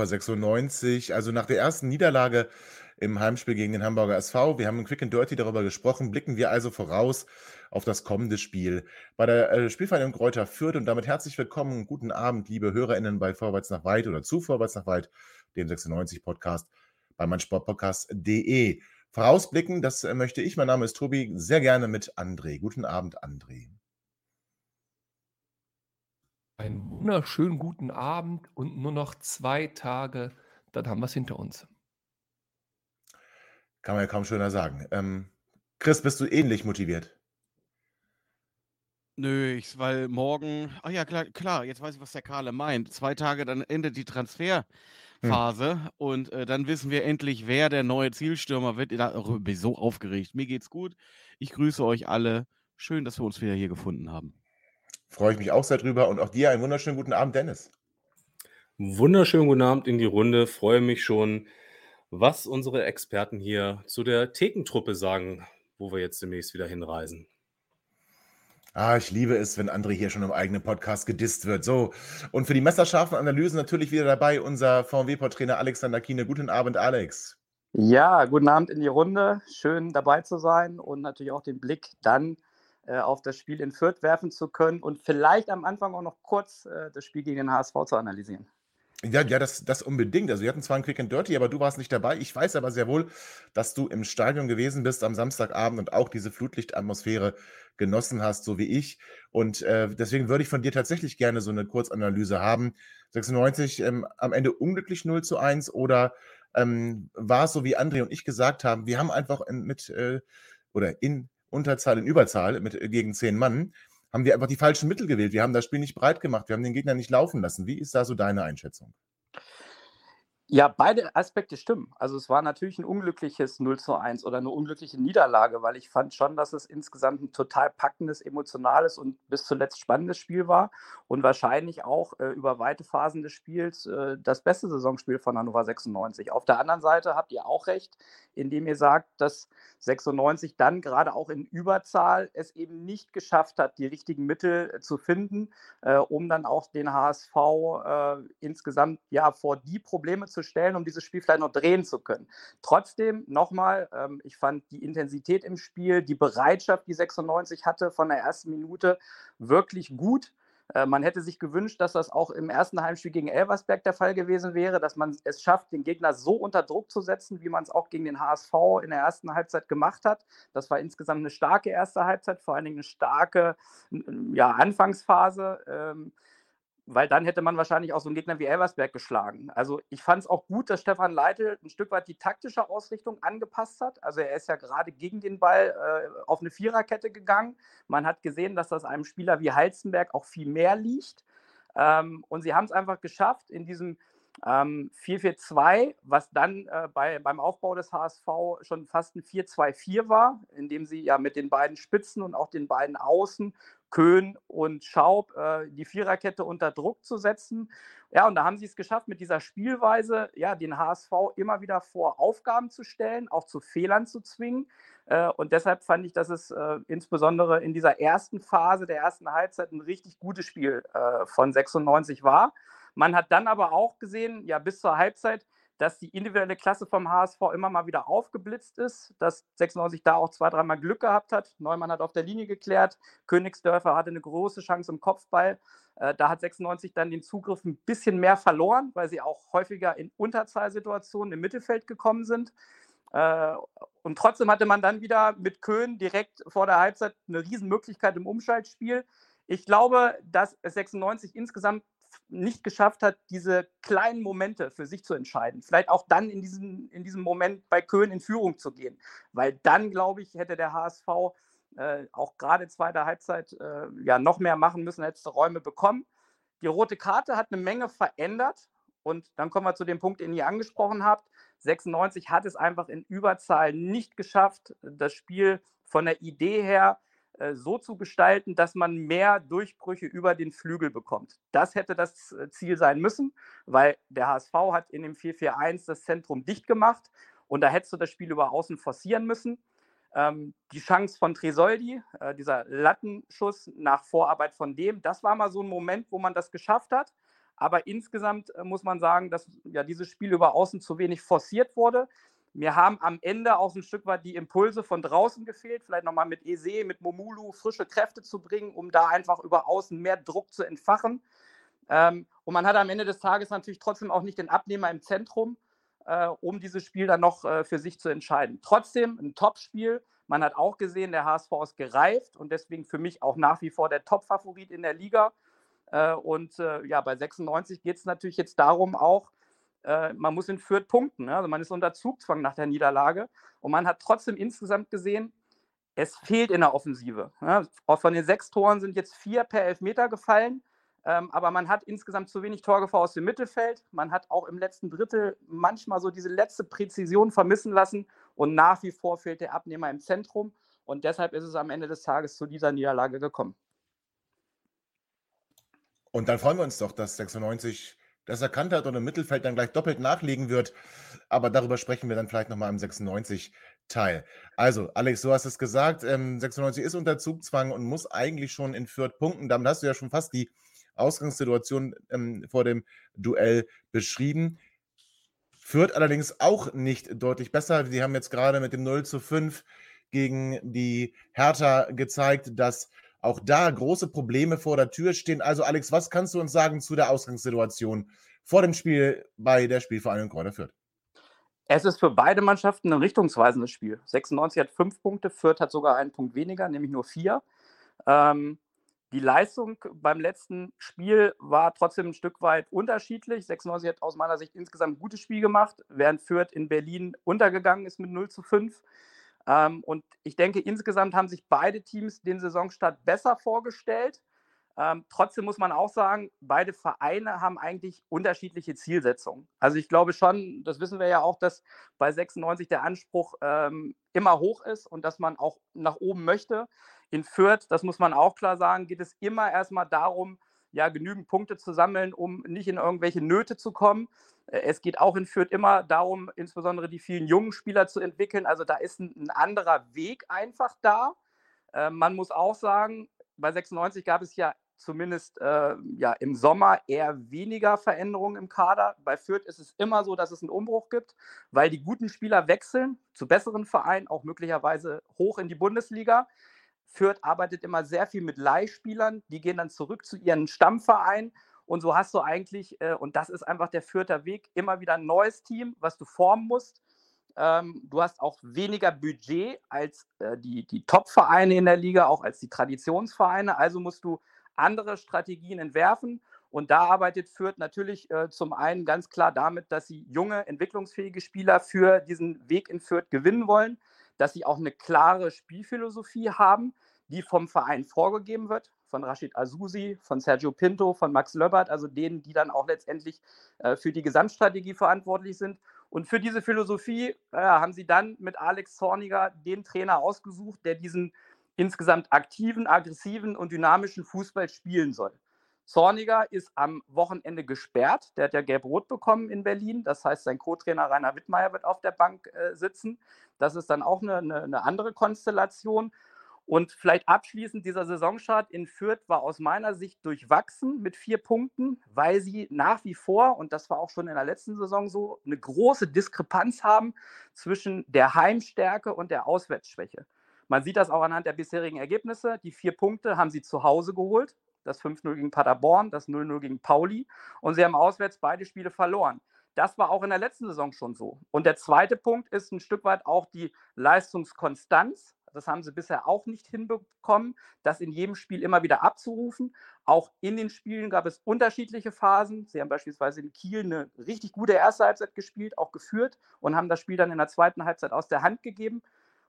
Hannover 96, also nach der ersten Niederlage im Heimspiel gegen den Hamburger SV, wir haben Quick and Dirty darüber gesprochen, blicken wir also voraus auf das kommende Spiel bei der äh, Spielvereinigung Kräuter Fürth und damit herzlich willkommen, guten Abend, liebe HörerInnen bei Vorwärts nach Weit oder zu Vorwärts nach Weit, dem 96 Podcast bei meinsportpodcast.de. Vorausblicken, das äh, möchte ich, mein Name ist Tobi, sehr gerne mit André. Guten Abend, André. Einen wunderschönen guten Abend und nur noch zwei Tage, dann haben wir es hinter uns. Kann man ja kaum schöner sagen. Ähm, Chris, bist du ähnlich motiviert? Nö, ich, weil morgen, ach ja, klar, klar, jetzt weiß ich, was der Karle meint. Zwei Tage, dann endet die Hm. Transferphase und äh, dann wissen wir endlich, wer der neue Zielstürmer wird. Da oh, bin so aufgeregt. Mir geht's gut. Ich grüße euch alle. Schön, dass wir uns wieder hier gefunden haben. Freue ich mich auch sehr drüber und auch dir einen wunderschönen guten Abend, Dennis. Wunderschönen guten Abend in die Runde. Freue mich schon, was unsere Experten hier zu der Thekentruppe sagen, wo wir jetzt demnächst wieder hinreisen. Ah, ich liebe es, wenn André hier schon im eigenen Podcast gedisst wird. So, und für die messerscharfen Analysen natürlich wieder dabei unser VW-Portrainer Alexander Kiene. Guten Abend, Alex. Ja, guten Abend in die Runde. Schön dabei zu sein und natürlich auch den Blick dann äh, auf das Spiel in Fürth werfen zu können und vielleicht am Anfang auch noch kurz äh, das Spiel gegen den HSV zu analysieren. Ja, ja, das, das unbedingt. Also wir hatten zwar ein Quick and Dirty, aber du warst nicht dabei. Ich weiß aber sehr wohl, dass du im Stadion gewesen bist am Samstagabend und auch diese Flutlichtatmosphäre genossen hast, so wie ich. Und äh, deswegen würde ich von dir tatsächlich gerne so eine Kurzanalyse haben. 96 ähm, am Ende unglücklich 0 zu 1 oder ähm, war es so, wie André und ich gesagt haben, wir haben einfach in, mit äh, oder in Unterzahl, in Überzahl mit, äh, gegen zehn Mann, haben wir einfach die falschen Mittel gewählt. Wir haben das Spiel nicht breit gemacht. Wir haben den Gegner nicht laufen lassen. Wie ist da so deine Einschätzung? Ja, beide Aspekte stimmen. Also es war natürlich ein unglückliches 0 zu 1 oder eine unglückliche Niederlage, weil ich fand schon, dass es insgesamt ein total packendes, emotionales und bis zuletzt spannendes Spiel war und wahrscheinlich auch äh, über weite Phasen des Spiels äh, das beste Saisonspiel von Hannover 96. Auf der anderen Seite habt ihr auch recht, indem ihr sagt, dass 96 dann gerade auch in Überzahl es eben nicht geschafft hat, die richtigen Mittel äh, zu finden, äh, um dann auch den HSV äh, insgesamt ja vor die Probleme zu stellen, um dieses Spiel vielleicht noch drehen zu können. Trotzdem nochmal, ähm, ich fand die Intensität im Spiel, die Bereitschaft, die 96 hatte von der ersten Minute, wirklich gut. Äh, Man hätte sich gewünscht, dass das auch im ersten Heimspiel gegen Elversberg der Fall gewesen wäre, dass man es schafft, den Gegner so unter Druck zu setzen, wie man es auch gegen den HSV in der ersten Halbzeit gemacht hat. Das war insgesamt eine starke erste Halbzeit, vor allen Dingen eine starke ja, Anfangsphase. Ähm, weil dann hätte man wahrscheinlich auch so einen Gegner wie Elversberg geschlagen. Also ich fand es auch gut, dass Stefan Leitl ein Stück weit die taktische Ausrichtung angepasst hat. Also er ist ja gerade gegen den Ball äh, auf eine Viererkette gegangen. Man hat gesehen, dass das einem Spieler wie Halzenberg auch viel mehr liegt. Ähm, und sie haben es einfach geschafft, in diesem ähm, 4-4-2, was dann äh, bei, beim Aufbau des HSV schon fast ein 4-2-4 war, in dem sie ja mit den beiden Spitzen und auch den beiden Außen Köhn und Schaub äh, die Viererkette unter Druck zu setzen. Ja, und da haben sie es geschafft, mit dieser Spielweise ja, den HSV immer wieder vor Aufgaben zu stellen, auch zu Fehlern zu zwingen. Äh, und deshalb fand ich, dass es äh, insbesondere in dieser ersten Phase der ersten Halbzeit ein richtig gutes Spiel äh, von 96 war. Man hat dann aber auch gesehen, ja, bis zur Halbzeit, dass die individuelle Klasse vom HSV immer mal wieder aufgeblitzt ist, dass 96 da auch zwei, dreimal Glück gehabt hat. Neumann hat auf der Linie geklärt, Königsdörfer hatte eine große Chance im Kopfball. Äh, da hat 96 dann den Zugriff ein bisschen mehr verloren, weil sie auch häufiger in Unterzahlsituationen im Mittelfeld gekommen sind. Äh, und trotzdem hatte man dann wieder mit Köhn direkt vor der Halbzeit eine Riesenmöglichkeit im Umschaltspiel. Ich glaube, dass es 96 insgesamt nicht geschafft hat, diese kleinen Momente für sich zu entscheiden. Vielleicht auch dann in diesem, in diesem Moment bei Köhn in Führung zu gehen. Weil dann, glaube ich, hätte der HSV äh, auch gerade zweite Halbzeit äh, ja noch mehr machen müssen, hättest du Räume bekommen. Die rote Karte hat eine Menge verändert. Und dann kommen wir zu dem Punkt, den ihr angesprochen habt. 96 hat es einfach in Überzahl nicht geschafft, das Spiel von der Idee her so zu gestalten, dass man mehr Durchbrüche über den Flügel bekommt. Das hätte das äh, Ziel sein müssen, weil der HSV hat in dem 4-4-1 das Zentrum dicht gemacht und da hättest du das Spiel über außen forcieren müssen. Ähm, die Chance von Tresoldi, äh, dieser Lattenschuss nach Vorarbeit von dem, das war mal so ein Moment, wo man das geschafft hat. Aber insgesamt äh, muss man sagen, dass ja dieses Spiel über außen zu wenig forciert wurde. Mir haben am Ende auch ein Stück weit die Impulse von draußen gefehlt, vielleicht nochmal mit Ese, mit Momulu frische Kräfte zu bringen, um da einfach über außen mehr Druck zu entfachen. Ähm, und man hat am Ende des Tages natürlich trotzdem auch nicht den Abnehmer im Zentrum, äh, um dieses Spiel dann noch äh, für sich zu entscheiden. Trotzdem ein Top-Spiel. Man hat auch gesehen, der HSV ist gereift und deswegen für mich auch nach wie vor der Top-Favorit in der Liga. Äh, und äh, ja, bei 96 geht es natürlich jetzt darum auch, äh, man muss in Fürth punkten. Ne? Also man ist unter Zugzwang nach der Niederlage. Und man hat trotzdem insgesamt gesehen, es fehlt in der Offensive. Ne? Von den sechs Toren sind jetzt vier per Elfmeter gefallen. Ähm, aber man hat insgesamt zu wenig Torgefahr aus dem Mittelfeld. Man hat auch im letzten Drittel manchmal so diese letzte Präzision vermissen lassen. Und nach wie vor fehlt der Abnehmer im Zentrum. Und deshalb ist es am Ende des Tages zu dieser Niederlage gekommen. Und dann freuen wir uns doch, dass 96 das erkannt hat und im Mittelfeld dann gleich doppelt nachlegen wird. Aber darüber sprechen wir dann vielleicht nochmal im 96-Teil. Also, Alex, du hast es gesagt, ähm, 96 ist unter Zugzwang und muss eigentlich schon in Fürth punkten. Damit hast du ja schon fast die Ausgangssituation ähm, vor dem Duell beschrieben. Fürth allerdings auch nicht deutlich besser. Sie haben jetzt gerade mit dem 0 zu 5 gegen die Hertha gezeigt, dass auch da große Probleme vor der Tür stehen. Also, Alex, was kannst du uns sagen zu der Ausgangssituation vor dem Spiel bei der Spielvereinigung Kräuter Fürth? Es ist für beide Mannschaften ein richtungsweisendes Spiel. 96 hat fünf Punkte, Fürth hat sogar einen Punkt weniger, nämlich nur vier. Ähm, die Leistung beim letzten Spiel war trotzdem ein Stück weit unterschiedlich. 96 hat aus meiner Sicht insgesamt ein gutes Spiel gemacht, während Fürth in Berlin untergegangen ist mit 0 zu 5. Ähm, und ich denke, insgesamt haben sich beide Teams den Saisonstart besser vorgestellt. Ähm, trotzdem muss man auch sagen, beide Vereine haben eigentlich unterschiedliche Zielsetzungen. Also ich glaube schon, das wissen wir ja auch, dass bei 96 der Anspruch ähm, immer hoch ist und dass man auch nach oben möchte. In Fürth, das muss man auch klar sagen, geht es immer erstmal darum, ja, genügend Punkte zu sammeln, um nicht in irgendwelche Nöte zu kommen. Äh, es geht auch in Fürth immer darum, insbesondere die vielen jungen Spieler zu entwickeln. Also da ist ein, ein anderer Weg einfach da. Äh, man muss auch sagen, bei 96 gab es ja zumindest äh, ja, im Sommer eher weniger Veränderungen im Kader. Bei Fürth ist es immer so, dass es einen Umbruch gibt, weil die guten Spieler wechseln zu besseren Vereinen, auch möglicherweise hoch in die Bundesliga. Fürth arbeitet immer sehr viel mit Leihspielern, die gehen dann zurück zu ihren Stammvereinen und so hast du eigentlich, äh, und das ist einfach der Fürther Weg, immer wieder ein neues Team, was du formen musst. Ähm, du hast auch weniger Budget als äh, die, die Top-Vereine in der Liga, auch als die Traditionsvereine. Also musst du andere Strategien entwerfen. Und da arbeitet Fürth natürlich äh, zum einen ganz klar damit, dass sie junge, entwicklungsfähige Spieler für diesen Weg in Fürth gewinnen wollen dass sie auch eine klare Spielphilosophie haben, die vom Verein vorgegeben wird, von Rashid Azusi, von Sergio Pinto, von Max Löbert, also denen, die dann auch letztendlich äh, für die Gesamtstrategie verantwortlich sind. Und für diese Philosophie äh, haben sie dann mit Alex Zorniger den Trainer ausgesucht, der diesen insgesamt aktiven, aggressiven und dynamischen Fußball spielen soll. Zorniger ist am Wochenende gesperrt. Der hat ja gelb-rot bekommen in Berlin. Das heißt, sein Co-Trainer Rainer Wittmeier wird auf der Bank äh, sitzen. Das ist dann auch eine, eine, eine, andere Konstellation. Und vielleicht abschließend, dieser Saisonstart in Fürth war aus meiner Sicht durchwachsen mit vier Punkten, weil sie nach wie vor, und das war auch schon in der letzten Saison so, eine große Diskrepanz haben zwischen der Heimstärke und der Auswärtsschwäche. Man sieht das auch anhand der bisherigen Ergebnisse. Die vier Punkte haben sie zu Hause geholt das 5-0 gegen Paderborn, das 0-0 gegen Pauli und sie haben auswärts beide Spiele verloren. Das war auch in der letzten Saison schon so. Und der zweite Punkt ist ein Stück weit auch die Leistungskonstanz. Das haben sie bisher auch nicht hinbekommen, das in jedem Spiel immer wieder abzurufen. Auch in den Spielen gab es unterschiedliche Phasen. Sie haben beispielsweise in Kiel eine richtig gute erste Halbzeit gespielt, auch geführt und haben das Spiel dann in der zweiten Halbzeit aus der Hand gegeben.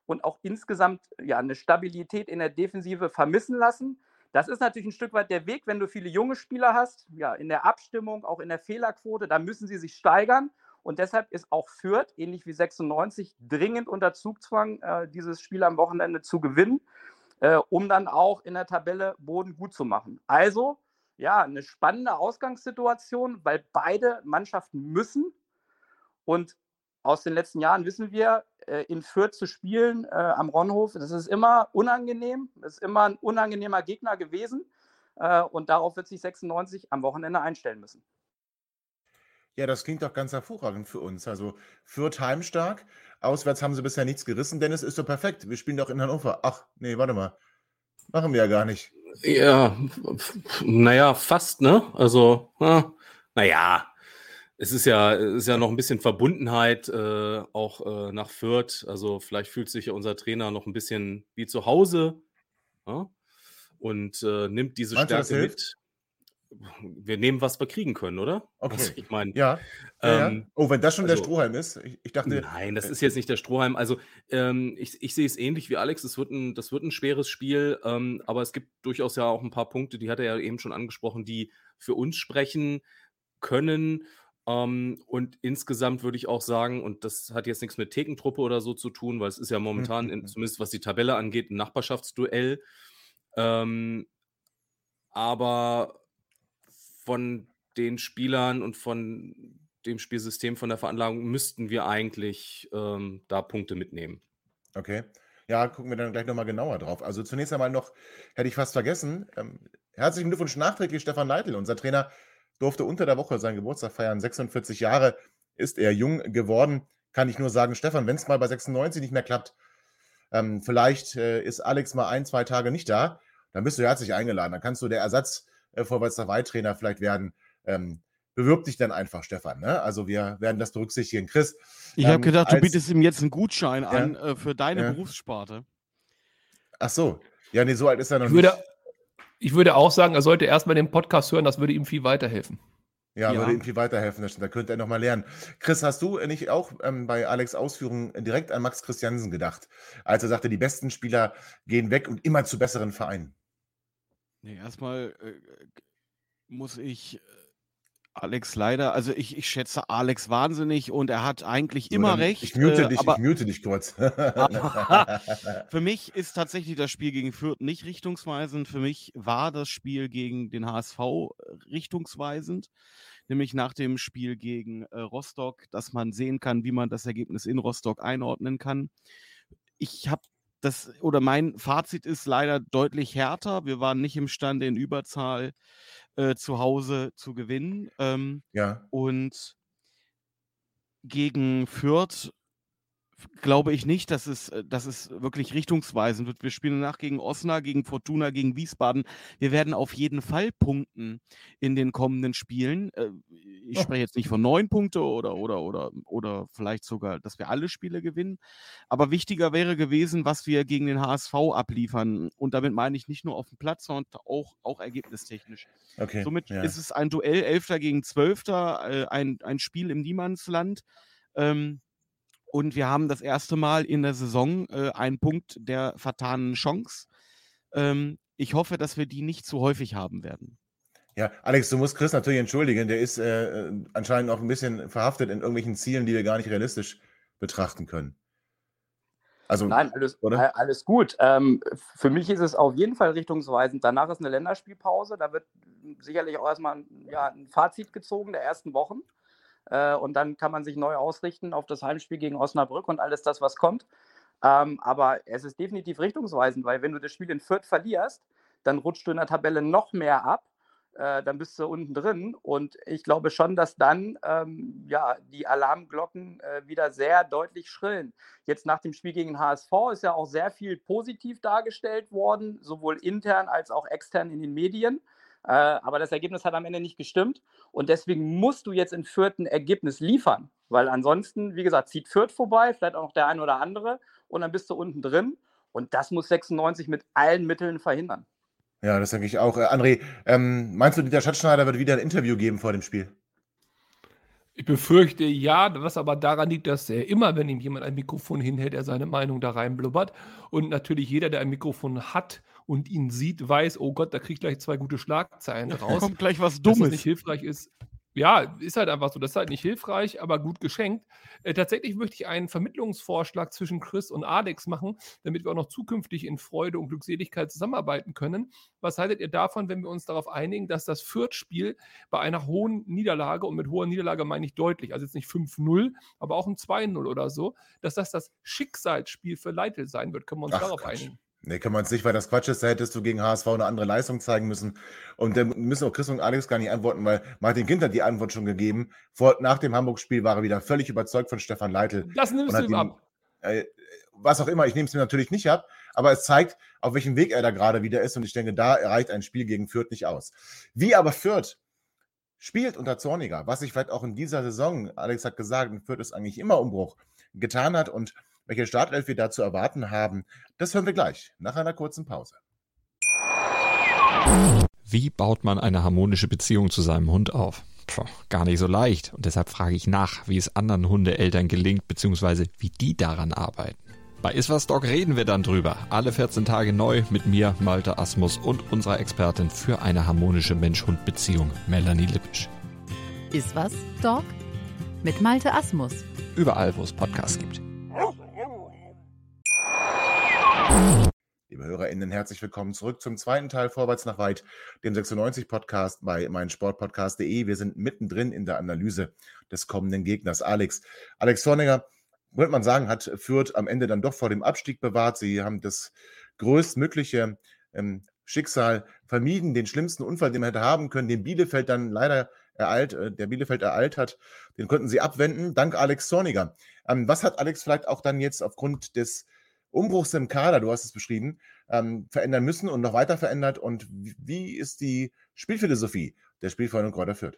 und auch insgesamt ja, eine Stabilität in der Defensive vermissen lassen. Das ist natürlich ein Stück weit der Weg, wenn du viele junge Spieler hast, ja, in der Abstimmung, auch in der Fehlerquote, da müssen sie sich steigern. Und deshalb ist auch Fürth, ähnlich wie 96, dringend unter Zugzwang, äh, dieses Spiel am Wochenende zu gewinnen, äh, um dann auch in der Tabelle Boden gut zu machen. Also, ja, eine spannende Ausgangssituation, weil beide Mannschaften müssen. Und aus den letzten Jahren wissen wir, äh, in Fürth zu spielen äh, am Ronhof, das ist immer unangenehm, das ist immer ein unangenehmer Gegner gewesen. Äh, und darauf wird sich 96 am Wochenende einstellen müssen. Ja, das klingt doch ganz hervorragend für uns. Also Fürth heimstark, auswärts haben sie bisher nichts gerissen. Dennis ist doch perfekt. Wir spielen doch in Hannover. Ach, nee, warte mal. Machen wir ja gar nicht. Ja, naja, fast, ne? Also, naja, es ist ja, ist ja noch ein bisschen Verbundenheit äh, auch äh, nach Fürth. Also vielleicht fühlt sich ja unser Trainer noch ein bisschen wie zu Hause ja? und äh, nimmt diese Meinst Stärke mit. Wir nehmen, was wir kriegen können, oder? Okay. Also ich meine, Ja, ja, ähm, ja. Oh, wenn das schon der also Strohhalm ist. Ich, ich dachte, Nein, das äh, ist jetzt nicht der Strohhalm. Also, ähm, ich, ich sehe es ähnlich wie Alex. Das wird ein, das wird ein schweres Spiel, ähm, aber es gibt durchaus ja auch ein paar Punkte, die hat er ja eben schon angesprochen, die für uns sprechen können. Ähm, und insgesamt würde ich auch sagen, und das hat jetzt nichts mit Thekentruppe oder so zu tun, weil es ist ja momentan, in, zumindest was die Tabelle angeht, ein Nachbarschaftsduell. Ähm, aber von den Spielern und von dem Spielsystem, von der Veranlagung müssten wir eigentlich ähm, da Punkte mitnehmen. Okay. Ja, gucken wir dann gleich nochmal genauer drauf. Also zunächst einmal noch, hätte ich fast vergessen, ähm, herzlichen Glückwunsch nachträglich Stefan Leitl. Unser Trainer durfte unter der Woche seinen Geburtstag feiern. 46 Jahre ist er jung geworden. Kann ich nur sagen, Stefan, wenn es mal bei 96 nicht mehr klappt, ähm, vielleicht äh, ist Alex mal ein, zwei Tage nicht da, dann bist du herzlich eingeladen. Dann kannst du der Ersatz äh, Vorwärts dabei Trainer vielleicht werden. Ähm, bewirb dich dann einfach, Stefan. Ne? Also wir werden das berücksichtigen. Chris. Ich habe ähm, gedacht, du als- bietest ihm jetzt einen Gutschein Ja. an äh, für deine Ja. Berufssparte. Ach so. Ja, nee, so alt ist er noch Ich würde, nicht. Ich würde auch sagen, er sollte erstmal den Podcast hören, das würde ihm viel weiterhelfen. Ja, Ja. würde ihm viel weiterhelfen. Da könnte er nochmal lernen. Chris, hast du nicht auch ähm, bei Alex Ausführungen direkt an Max Christiansen gedacht, als er sagte, die besten Spieler gehen weg und immer zu besseren Vereinen? Nee, erstmal äh, muss ich äh, Alex leider, also ich, ich schätze Alex wahnsinnig und er hat eigentlich So, immer recht. Ich mute äh, dich, aber ich mute dich kurz. für mich ist tatsächlich das Spiel gegen Fürth nicht richtungsweisend. Für mich war das Spiel gegen den HSV richtungsweisend, nämlich nach dem Spiel gegen äh, Rostock, dass man sehen kann, wie man das Ergebnis in Rostock einordnen kann. Ich habe das, oder mein Fazit ist leider deutlich härter. Wir waren nicht imstande, in Überzahl äh, zu Hause zu gewinnen. Ähm, ja. und gegen Fürth glaube ich nicht, dass es, äh, dass es wirklich richtungsweisend wird. Wir spielen danach gegen Osnabrück, gegen Fortuna, gegen Wiesbaden. Wir werden auf jeden Fall punkten in den kommenden Spielen. Äh, Ich spreche jetzt nicht von neun Punkte oder, oder, oder, oder vielleicht sogar, dass wir alle Spiele gewinnen. Aber wichtiger wäre gewesen, was wir gegen den HSV abliefern. Und damit meine ich nicht nur auf dem Platz, sondern auch, auch ergebnistechnisch. Okay. Somit ja. ist es ein Duell, Elfter gegen Zwölfter, äh, ein, ein Spiel im Niemandsland. Ähm, und wir haben das erste Mal in der Saison äh, einen Punkt der vertanen Chance. Ähm, ich hoffe, dass wir die nicht zu häufig haben werden. Ja, Alex, du musst Chris natürlich entschuldigen. Der ist äh, anscheinend auch ein bisschen verhaftet in irgendwelchen Zielen, die wir gar nicht realistisch betrachten können. Also, Nein, alles, oder? alles gut. Ähm, für mich ist es auf jeden Fall richtungsweisend. Danach ist eine Länderspielpause. Da wird sicherlich auch erstmal ein, ja, ein Fazit gezogen der ersten Wochen. Äh, und dann kann man sich neu ausrichten auf das Heimspiel gegen Osnabrück und alles das, was kommt. Ähm, aber es ist definitiv richtungsweisend, weil wenn du das Spiel in Fürth verlierst, dann rutscht du in der Tabelle noch mehr ab. Äh, dann bist du unten drin. Und ich glaube schon, dass dann ähm, ja, die Alarmglocken äh, wieder sehr deutlich schrillen. Jetzt nach dem Spiel gegen HSV ist ja auch sehr viel positiv dargestellt worden, sowohl intern als auch extern in den Medien. Äh, aber das Ergebnis hat am Ende nicht gestimmt. Und deswegen musst du jetzt in Fürth ein Ergebnis liefern. Weil ansonsten, wie gesagt, zieht Fürth vorbei, vielleicht auch noch der ein oder andere. Und dann bist du unten drin. Und das muss 96 mit allen Mitteln verhindern. Ja, das denke ich auch. Äh, André, ähm, meinst du, Dieter Schatzschneider wird wieder ein Interview geben vor dem Spiel? Ich befürchte ja, was aber daran liegt, dass er immer, wenn ihm jemand ein Mikrofon hinhält, er seine Meinung da reinblubbert. Und natürlich jeder, der ein Mikrofon hat und ihn sieht, weiß, oh Gott, da kriege ich gleich zwei gute Schlagzeilen raus. Kommt gleich was Dass Dummes. nicht hilfreich ist. Ja, ist halt einfach so. Das ist halt nicht hilfreich, aber gut geschenkt. Äh, tatsächlich möchte ich einen Vermittlungsvorschlag zwischen Chris und Alex machen, damit wir auch noch zukünftig in Freude und Glückseligkeit zusammenarbeiten können. Was haltet ihr davon, wenn wir uns darauf einigen, dass das Fürth-Spiel bei einer hohen Niederlage, und mit hoher Niederlage meine ich deutlich, also jetzt nicht 5-0, aber auch ein 2-0 oder so, dass das das Schicksalsspiel für Leitl sein wird? Können wir uns Ach, darauf Quatsch. einigen? Nee, können wir uns nicht, weil das Quatsch ist, da hättest du gegen HSV eine andere Leistung zeigen müssen. Und dann müssen auch Chris und Alex gar nicht antworten, weil Martin Kind hat die Antwort schon gegeben. Vor, nach dem Hamburg-Spiel war er wieder völlig überzeugt von Stefan Leitl. Das nimmst du ihm ab. äh, was auch immer, ich nehme es mir natürlich nicht ab, aber es zeigt, auf welchem Weg er da gerade wieder ist. Und ich denke, da reicht ein Spiel gegen Fürth nicht aus. Wie aber Fürth spielt unter Zorniger, was sich vielleicht auch in dieser Saison, Alex hat gesagt, Fürth ist eigentlich immer Umbruch, getan hat und welche Startelf wir da zu erwarten haben, das hören wir gleich nach einer kurzen Pause. Wie baut man eine harmonische Beziehung zu seinem Hund auf? Puh, gar nicht so leicht. Und deshalb frage ich nach, wie es anderen Hundeeltern gelingt, beziehungsweise wie die daran arbeiten. Bei Iswas Dog reden wir dann drüber. Alle 14 Tage neu mit mir, Malte Asmus und unserer Expertin für eine harmonische Mensch-Hund-Beziehung, Melanie Lippisch. Ist was, Dog? Mit Malte Asmus. Überall, wo es Podcasts gibt. Liebe HörerInnen, herzlich willkommen zurück zum zweiten Teil Vorwärts nach Weit, dem 96-Podcast bei meinsportpodcast.de. Wir sind mittendrin in der Analyse des kommenden Gegners. Alex, Alex Zorniger, könnte man sagen, hat Fürth am Ende dann doch vor dem Abstieg bewahrt. Sie haben das größtmögliche ähm, Schicksal vermieden, den schlimmsten Unfall, den man hätte haben können, den Bielefeld dann leider ereilt, äh, der Bielefeld ereilt hat, den konnten sie abwenden, dank Alex Zorniger. Ähm, was hat Alex vielleicht auch dann jetzt aufgrund des Umbruchs im Kader, du hast es beschrieben, ähm, verändern müssen und noch weiter verändert? Und wie- ist die Spielphilosophie der Spielfreunde Kräuter Fürth?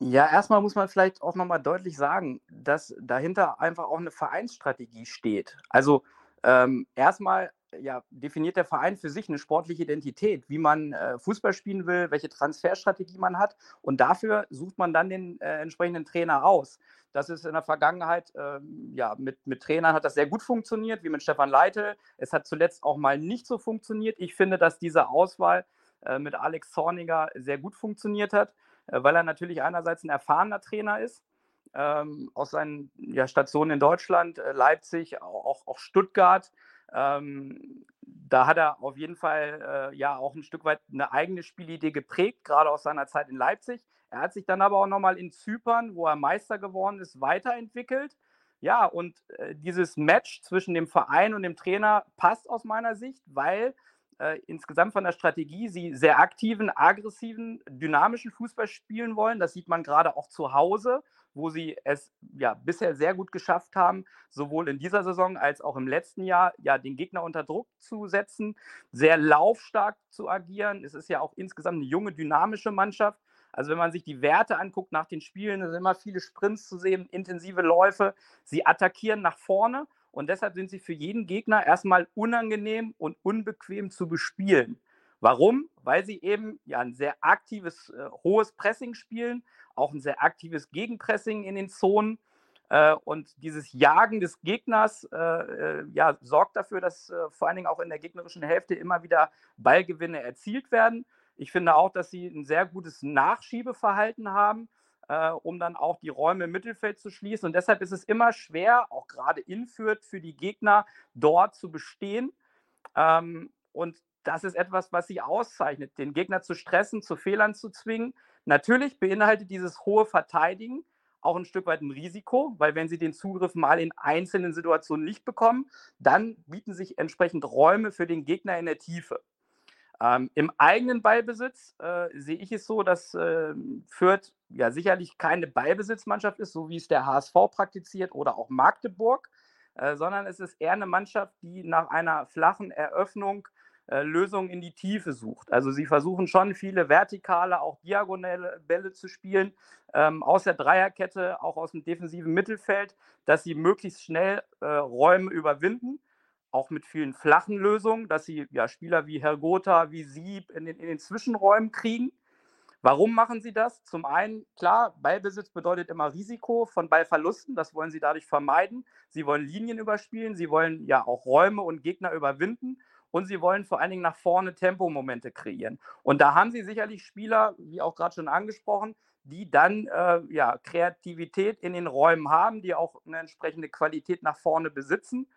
Ja, erstmal muss man vielleicht auch nochmal deutlich sagen, dass dahinter einfach auch eine Vereinsstrategie steht. Also ähm, erstmal ja, definiert der Verein für sich eine sportliche Identität, wie man äh, Fußball spielen will, welche Transferstrategie man hat. Und dafür sucht man dann den äh, entsprechenden Trainer aus. Das ist in der Vergangenheit, ähm, ja, mit, mit Trainern hat das sehr gut funktioniert, wie mit Stefan Leitl. Es hat zuletzt auch mal nicht so funktioniert. Ich finde, dass diese Auswahl äh, mit Alex Zorniger sehr gut funktioniert hat, äh, weil er natürlich einerseits ein erfahrener Trainer ist, ähm, aus seinen ja, Stationen in Deutschland, äh, Leipzig, auch, auch, auch Stuttgart. Ähm, da hat er auf jeden Fall äh, ja auch ein Stück weit eine eigene Spielidee geprägt, gerade aus seiner Zeit in Leipzig. Er hat sich dann aber auch nochmal in Zypern, wo er Meister geworden ist, weiterentwickelt. Ja, und äh, dieses Match zwischen dem Verein und dem Trainer passt aus meiner Sicht, weil äh, insgesamt von der Strategie sie sehr aktiven, aggressiven, dynamischen Fußball spielen wollen. Das sieht man gerade auch zu Hause, wo sie es ja bisher sehr gut geschafft haben, sowohl in dieser Saison als auch im letzten Jahr ja den Gegner unter Druck zu setzen, sehr laufstark zu agieren. Es ist ja auch insgesamt eine junge, dynamische Mannschaft. Also wenn man sich die Werte anguckt nach den Spielen, sind immer viele Sprints zu sehen, intensive Läufe. Sie attackieren nach vorne und deshalb sind sie für jeden Gegner erstmal unangenehm und unbequem zu bespielen. Warum? Weil sie eben ja ein sehr aktives, äh, hohes Pressing spielen, auch ein sehr aktives Gegenpressing in den Zonen. Äh, und dieses Jagen des Gegners äh, äh, ja, sorgt dafür, dass äh, vor allen Dingen auch in der gegnerischen Hälfte immer wieder Ballgewinne erzielt werden. Ich finde auch, dass sie ein sehr gutes Nachschiebeverhalten haben, äh, um dann auch die Räume im Mittelfeld zu schließen. Und deshalb ist es immer schwer, auch gerade in Fürth, für die Gegner dort zu bestehen. Ähm, und das ist etwas, was sie auszeichnet, den Gegner zu stressen, zu Fehlern zu zwingen. Natürlich beinhaltet dieses hohe Verteidigen auch ein Stück weit ein Risiko, weil wenn sie den Zugriff mal in einzelnen Situationen nicht bekommen, dann bieten sich entsprechend Räume für den Gegner in der Tiefe. Ähm, Im eigenen Ballbesitz äh, sehe ich es so, dass äh, Fürth ja sicherlich keine Ballbesitzmannschaft ist, so wie es der HSV praktiziert oder auch Magdeburg, äh, sondern es ist eher eine Mannschaft, die nach einer flachen Eröffnung äh, Lösungen in die Tiefe sucht. Also sie versuchen schon viele vertikale, auch diagonale Bälle zu spielen, ähm, aus der Dreierkette, auch aus dem defensiven Mittelfeld, dass sie möglichst schnell äh, Räume überwinden auch mit vielen flachen Lösungen, dass sie ja Spieler wie Herr Gotha, wie Sieb in den, in den Zwischenräumen kriegen. Warum machen sie das? Zum einen, klar, Ballbesitz bedeutet immer Risiko von Ballverlusten. Das wollen sie dadurch vermeiden. Sie wollen Linien überspielen. Sie wollen ja auch Räume und Gegner überwinden. Und sie wollen vor allen Dingen nach vorne Tempomomente kreieren. Und da haben sie sicherlich Spieler, wie auch gerade schon angesprochen, die dann äh, ja, Kreativität in den Räumen haben, die auch eine entsprechende Qualität nach vorne besitzen.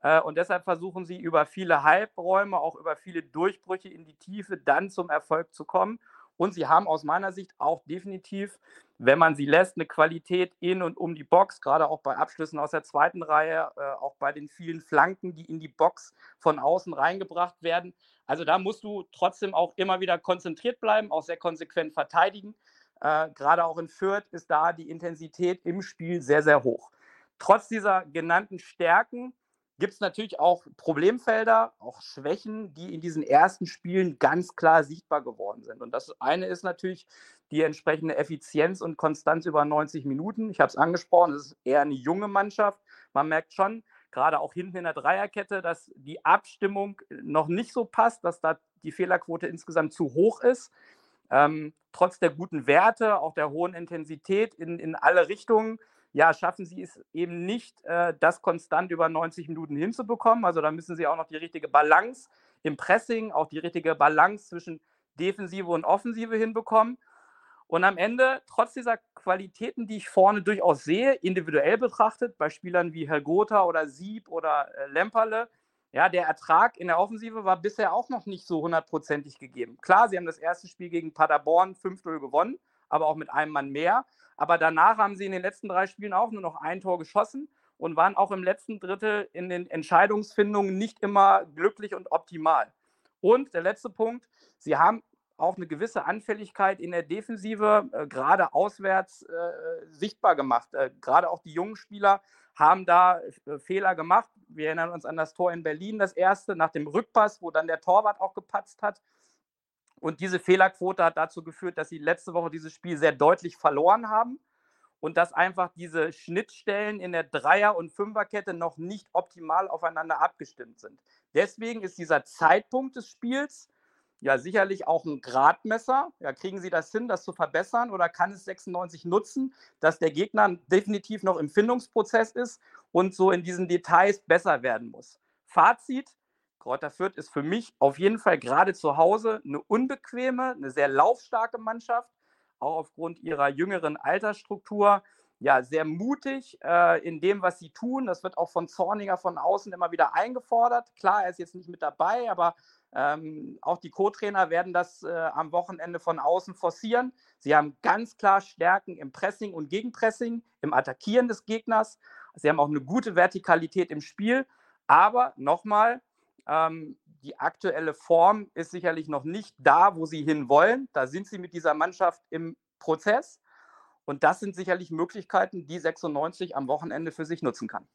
Äh, und deshalb versuchen sie über viele Halbräume, auch über viele Durchbrüche in die Tiefe dann zum Erfolg zu kommen. Und sie haben aus meiner Sicht auch definitiv, wenn man sie lässt, eine Qualität in und um die Box, gerade auch bei Abschlüssen aus der zweiten Reihe, äh, auch bei den vielen Flanken, die in die Box von außen reingebracht werden. Also da musst du trotzdem auch immer wieder konzentriert bleiben, auch sehr konsequent verteidigen. Äh, gerade auch in Fürth ist da die Intensität im Spiel sehr, sehr hoch. Trotz dieser genannten Stärken gibt es natürlich auch Problemfelder, auch Schwächen, die in diesen ersten Spielen ganz klar sichtbar geworden sind. Und das eine ist natürlich die entsprechende Effizienz und Konstanz über 90 Minuten. Ich habe es angesprochen, es ist eher eine junge Mannschaft. Man merkt schon, gerade auch hinten in der Dreierkette, dass die Abstimmung noch nicht so passt, dass da die Fehlerquote insgesamt zu hoch ist. Ähm, trotz der guten Werte, auch der hohen Intensität in, in alle Richtungen, ja, schaffen sie es eben nicht, äh, das konstant über 90 Minuten hinzubekommen. Also da müssen sie auch noch die richtige Balance im Pressing, auch die richtige Balance zwischen Defensive und Offensive hinbekommen. Und am Ende, trotz dieser Qualitäten, die ich vorne durchaus sehe, individuell betrachtet, bei Spielern wie Herr Gotha oder Sieb oder äh, Lemperle, ja, der Ertrag in der Offensive war bisher auch noch nicht so hundertprozentig gegeben. Klar, sie haben das erste Spiel gegen Paderborn 5-0 gewonnen, aber auch mit einem Mann mehr. Aber danach haben sie in den letzten drei Spielen auch nur noch ein Tor geschossen und waren auch im letzten Drittel in den Entscheidungsfindungen nicht immer glücklich und optimal. Und der letzte Punkt, sie haben auch eine gewisse Anfälligkeit in der Defensive, äh, gerade auswärts äh, sichtbar gemacht. Äh, gerade auch die jungen Spieler haben da äh, Fehler gemacht. Wir erinnern uns an das Tor in Berlin, das erste, nach dem Rückpass, wo dann der Torwart auch gepatzt hat. Und diese Fehlerquote hat dazu geführt, dass sie letzte Woche dieses Spiel sehr deutlich verloren haben und dass einfach diese Schnittstellen in der Dreier- und Fünferkette noch nicht optimal aufeinander abgestimmt sind. Deswegen ist dieser Zeitpunkt des Spiels ja sicherlich auch ein Gradmesser. Ja, kriegen Sie das hin, das zu verbessern oder kann es 96 nutzen, dass der Gegner definitiv noch im Findungsprozess ist und so in diesen Details besser werden muss? Fazit, Kräuter Fürth ist für mich auf jeden Fall gerade zu Hause eine unbequeme, eine sehr laufstarke Mannschaft, auch aufgrund ihrer jüngeren Altersstruktur. Ja, sehr mutig äh, in dem, was sie tun. Das wird auch von Zorniger von außen immer wieder eingefordert. Klar, er ist jetzt nicht mit dabei, aber ähm, auch die Co-Trainer werden das äh, am Wochenende von außen forcieren. Sie haben ganz klar Stärken im Pressing und Gegenpressing, im Attackieren des Gegners. Sie haben auch eine gute Vertikalität im Spiel. Aber nochmal, die aktuelle Form ist sicherlich noch nicht da, wo sie hinwollen. Da sind sie mit dieser Mannschaft im Prozess. Und das sind sicherlich Möglichkeiten, die 96 am Wochenende für sich nutzen kann.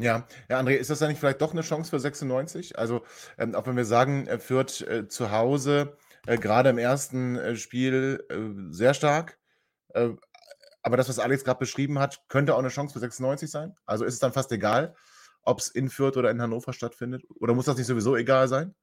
Ja, ja, André, ist das dann nicht vielleicht doch eine Chance für 96? Also, ähm, auch wenn wir sagen, er führt äh, zu Hause äh, gerade im ersten äh, Spiel äh, sehr stark. Äh, aber das, was Alex gerade beschrieben hat, könnte auch eine Chance für 96 sein. Also ist es dann fast egal, ob es in Fürth oder in Hannover stattfindet? Oder muss das nicht sowieso egal sein?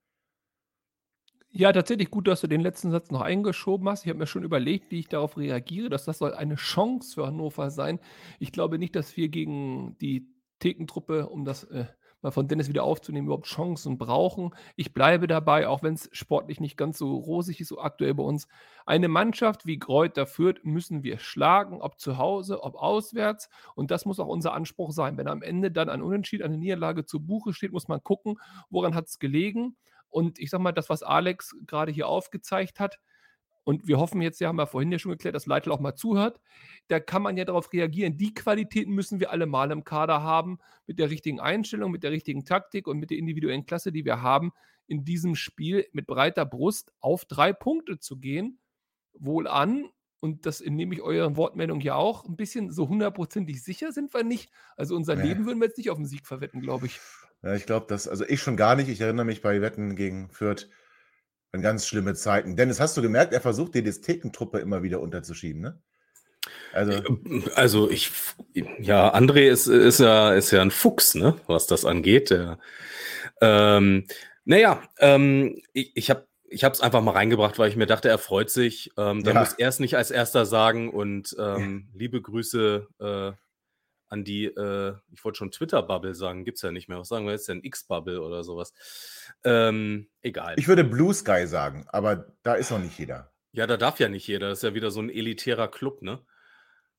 Ja, tatsächlich gut, dass du den letzten Satz noch eingeschoben hast. Ich habe mir schon überlegt, wie ich darauf reagiere, dass das soll eine Chance für Hannover sein. Ich glaube nicht, dass wir gegen die Thekentruppe, um das äh, mal von Dennis wieder aufzunehmen, überhaupt Chancen brauchen. Ich bleibe dabei, auch wenn es sportlich nicht ganz so rosig ist, so aktuell bei uns. Eine Mannschaft wie Kräuter Fürth müssen wir schlagen, ob zu Hause, ob auswärts. Und das muss auch unser Anspruch sein. Wenn am Ende dann ein Unentschied, eine Niederlage zu Buche steht, muss man gucken, woran hat es gelegen. Und ich sage mal, das, was Alex gerade hier aufgezeigt hat, und wir hoffen jetzt, ja, haben wir vorhin ja schon geklärt, dass Leitl auch mal zuhört. Da kann man ja darauf reagieren. Die Qualitäten müssen wir alle mal im Kader haben, mit der richtigen Einstellung, mit der richtigen Taktik und mit der individuellen Klasse, die wir haben, in diesem Spiel mit breiter Brust auf drei Punkte zu gehen. Wohl an, und das nehme ich euren Wortmeldung ja auch, ein bisschen so hundertprozentig sicher sind wir nicht. Also unser ja. Leben würden wir jetzt nicht auf den Sieg verwetten, glaube ich. Ja, ich glaube, dass, also ich schon gar nicht. Ich erinnere mich bei Wetten gegen Fürth ganz schlimme Zeiten. Dennis, hast du gemerkt, er versucht, die Distekentruppe immer wieder unterzuschieben, ne? Also, also ich, ja, André ist, ist, ja, ist ja ein Fuchs, ne, was das angeht. Der, ähm, naja, ähm, ich, ich habe ich habe es einfach mal reingebracht, weil ich mir dachte, er freut sich. Ähm, dann Ja. muss er es nicht als erster sagen. Und ähm, liebe Grüße äh, an die, äh, ich wollte schon Twitter-Bubble sagen, gibt es ja nicht mehr. Was sagen wir jetzt denn? X-Bubble oder sowas. Ähm, egal. Ich würde Blue Sky sagen, aber da ist noch nicht jeder. ja, da darf ja nicht jeder. Das ist ja wieder so ein elitärer Club, ne?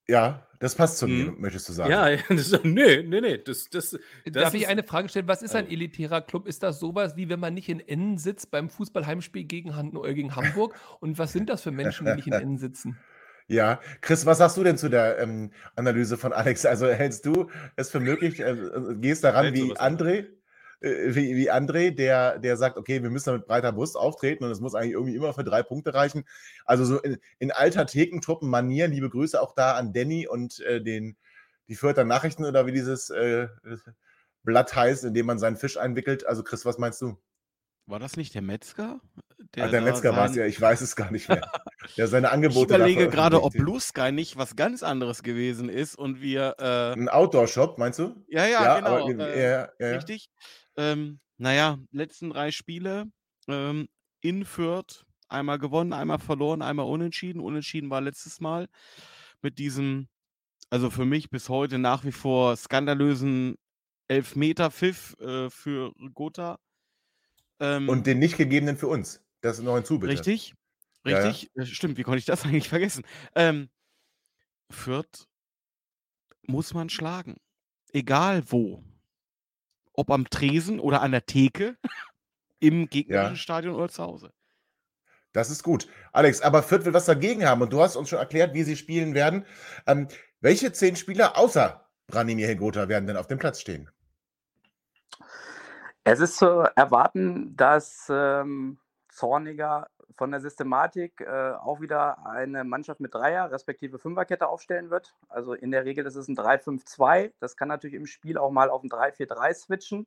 Ja, das passt zu mir, Mhm. möchtest du sagen. Ja, das, nee, nee, nee. Das, das, das Darf ich eine Frage stellen? Was ist ein Also- elitärer Club? Ist das sowas wie wenn man nicht in N sitzt beim Fußballheimspiel gegen, äh, gegen Hamburg? Und was sind das für Menschen, die nicht in N sitzen? Ja, Chris, was sagst du denn zu der ähm, Analyse von Alex? Also hältst du es für möglich, äh, äh, gehst daran wie? André, äh, wie, wie André, der, der sagt, okay, wir müssen da mit breiter Brust auftreten und es muss eigentlich irgendwie immer für drei Punkte reichen. Also so in, in alter Thekentruppen-Manier, liebe Grüße auch da an Danny und äh, den, die Fürther Nachrichten oder wie dieses äh, Blatt heißt, in dem man seinen Fisch einwickelt. Also Chris, was meinst du? War das nicht der Metzger? Der, der da Metzger war es ja, ich weiß es gar nicht mehr. Der seine Ich Angebote da überlege gerade, ob. Blue Sky nicht was ganz anderes gewesen ist und wir. Äh, Ein Outdoor-Shop, meinst du? ja, ja, genau. aber, äh, ja, ja, ja. Richtig. Ähm, naja, letzten drei Spiele ähm, in Fürth einmal gewonnen, einmal verloren, einmal unentschieden. Unentschieden war letztes Mal mit diesem, also für mich bis heute nach wie vor skandalösen Elfmeter-Pfiff äh, für Gotha. Ähm, Und den nicht gegebenen für uns. Das ist noch hinzu, bitte. Richtig, Ja, ja. richtig. Äh, Stimmt, wie konnte ich das eigentlich vergessen? Ähm, Fürth muss man schlagen. Egal wo. Ob am Tresen oder an der Theke, im gegnerischen Ja. Stadion oder zu Hause. Das ist gut. Alex, aber Fürth will was dagegen haben und du hast uns schon erklärt, wie sie spielen werden. Ähm, welche zehn Spieler außer Branimir Hegota werden denn auf dem Platz stehen? Es ist zu erwarten, dass ähm, Zorniger von der Systematik äh, auch wieder eine Mannschaft mit Dreier, respektive Fünferkette aufstellen wird. Also in der Regel ist es ein 3-5-2. Das kann natürlich im Spiel auch mal auf ein 3-4-3 switchen.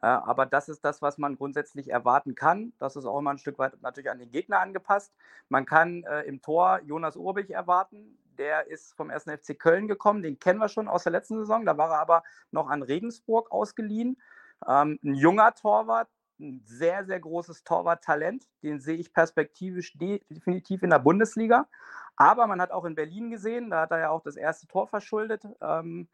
Äh, aber das ist das, was man grundsätzlich erwarten kann. Das ist auch immer ein Stück weit natürlich an den Gegner angepasst. Man kann äh, im Tor Jonas Urbich erwarten. Der ist vom 1. FC Köln gekommen. Den kennen wir schon aus der letzten Saison. Da war er aber noch an Regensburg ausgeliehen. Ähm, ein junger Torwart, ein sehr, sehr großes Torwarttalent. Den sehe ich perspektivisch de definitiv in der Bundesliga. Aber man hat auch in Berlin gesehen, da hat er ja auch das erste Tor verschuldet. Ähm,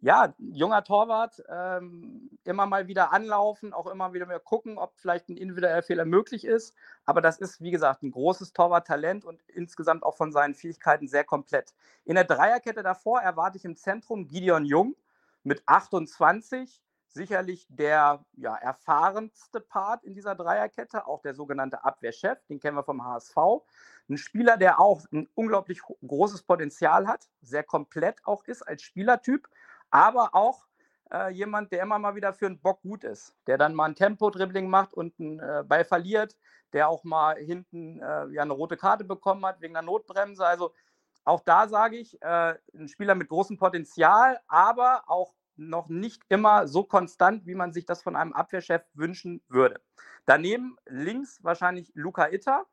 ja, junger Torwart, ähm, immer mal wieder anlaufen, auch immer wieder mal gucken, ob vielleicht ein individueller Fehler möglich ist. Aber das ist, wie gesagt, ein großes Torwarttalent und insgesamt auch von seinen Fähigkeiten sehr komplett. In der Dreierkette davor erwarte ich im Zentrum Gideon Jung mit 28 sicherlich der ja, erfahrenste Part in dieser Dreierkette, auch der sogenannte Abwehrchef, den kennen wir vom HSV. Ein Spieler, der auch ein unglaublich großes Potenzial hat, sehr komplett auch ist als Spielertyp, aber auch äh, jemand, der immer mal wieder für einen Bock gut ist, der dann mal ein Tempo-Dribbling macht und einen äh, Ball verliert, der auch mal hinten äh, ja, eine rote Karte bekommen hat wegen einer Notbremse. Also auch da sage ich, äh, ein Spieler mit großem Potenzial, aber auch noch nicht immer so konstant, wie man sich das von einem Abwehrchef wünschen würde. Daneben links wahrscheinlich Luca Itter,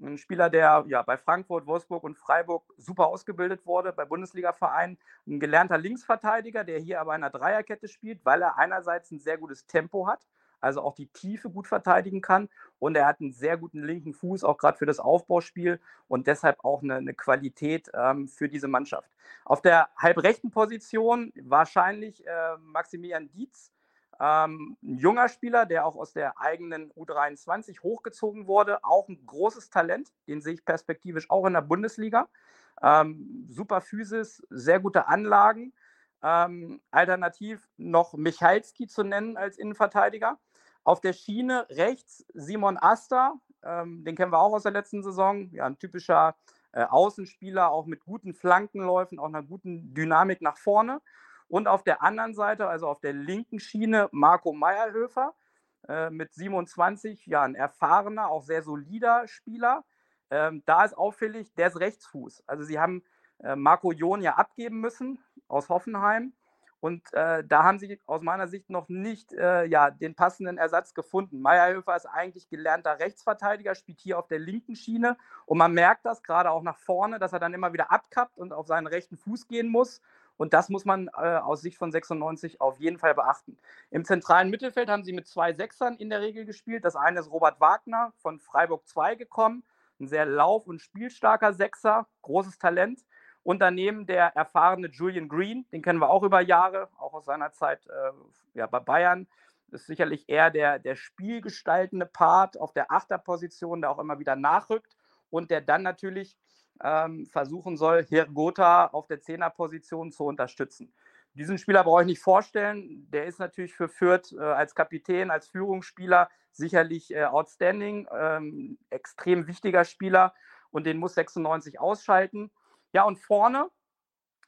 ein Spieler, der ja bei Frankfurt, Wolfsburg und Freiburg super ausgebildet wurde, bei Bundesliga-Vereinen, ein gelernter Linksverteidiger, der hier aber in einer Dreierkette spielt, weil er einerseits ein sehr gutes Tempo hat, also auch die Tiefe gut verteidigen kann und er hat einen sehr guten linken Fuß, auch gerade für das Aufbauspiel und deshalb auch eine, eine Qualität ähm, für diese Mannschaft. Auf der halbrechten Position wahrscheinlich äh, Maximilian Dietz, ähm, ein junger Spieler, der auch aus der eigenen U23 hochgezogen wurde, auch ein großes Talent, den sehe ich perspektivisch auch in der Bundesliga. Ähm, super Physis, sehr gute Anlagen. Ähm, alternativ noch Michalski zu nennen als Innenverteidiger. Auf der Schiene rechts Simon Asta, ähm, den kennen wir auch aus der letzten Saison. Ja, ein typischer äh, Außenspieler, auch mit guten Flankenläufen, auch einer guten Dynamik nach vorne. Und auf der anderen Seite, also auf der linken Schiene, Marco Meierhöfer äh, mit 27, ja, ein erfahrener, auch sehr solider Spieler. Ähm, da ist auffällig, der ist Rechtsfuß. Also sie haben äh, Marco Jon ja abgeben müssen aus Hoffenheim. Und äh, da haben sie aus meiner Sicht noch nicht äh, ja, den passenden Ersatz gefunden. Meierhöfer ist eigentlich gelernter Rechtsverteidiger, spielt hier auf der linken Schiene. Und man merkt das gerade auch nach vorne, dass er dann immer wieder abkappt und auf seinen rechten Fuß gehen muss. Und das muss man äh, aus Sicht von 96 auf jeden Fall beachten. Im zentralen Mittelfeld haben sie mit zwei Sechsern in der Regel gespielt. Das eine ist Robert Wagner von Freiburg 2 gekommen. Ein sehr lauf- und spielstarker Sechser, großes Talent. Und daneben der erfahrene Julian Green, den kennen wir auch über Jahre, auch aus seiner Zeit äh, ja, bei Bayern. Ist sicherlich eher der, der spielgestaltende Part auf der Achterposition, der auch immer wieder nachrückt und der dann natürlich ähm, versuchen soll, Hirgota auf der Zehnerposition zu unterstützen. Diesen Spieler brauche ich nicht vorstellen. Der ist natürlich für Fürth äh, als Kapitän, als Führungsspieler sicherlich äh, outstanding, ähm, extrem wichtiger Spieler und den muss 96 ausschalten. Ja, und vorne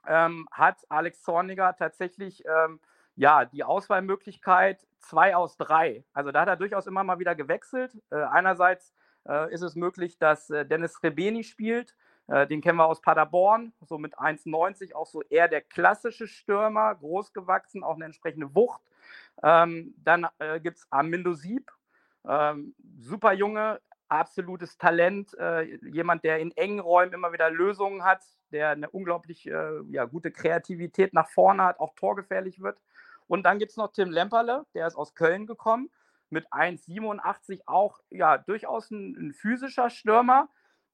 ähm, hat Alex Zorniger tatsächlich ähm, ja, die Auswahlmöglichkeit zwei aus drei. Also da hat er durchaus immer mal wieder gewechselt. Äh, einerseits äh, ist es möglich, dass äh, Dennis Rebeni spielt. Äh, den kennen wir aus Paderborn, so mit 1,90, auch so eher der klassische Stürmer, groß gewachsen, auch eine entsprechende Wucht. Ähm, dann äh, gibt es Armindo Sieb, ähm, super Junge, absolutes Talent, äh, jemand, der in engen Räumen immer wieder Lösungen hat, der eine unglaublich äh, ja, gute Kreativität nach vorne hat, auch torgefährlich wird. Und dann gibt es noch Tim Lemperle, der ist aus Köln gekommen, mit 1,87 auch ja durchaus ein, ein physischer Stürmer.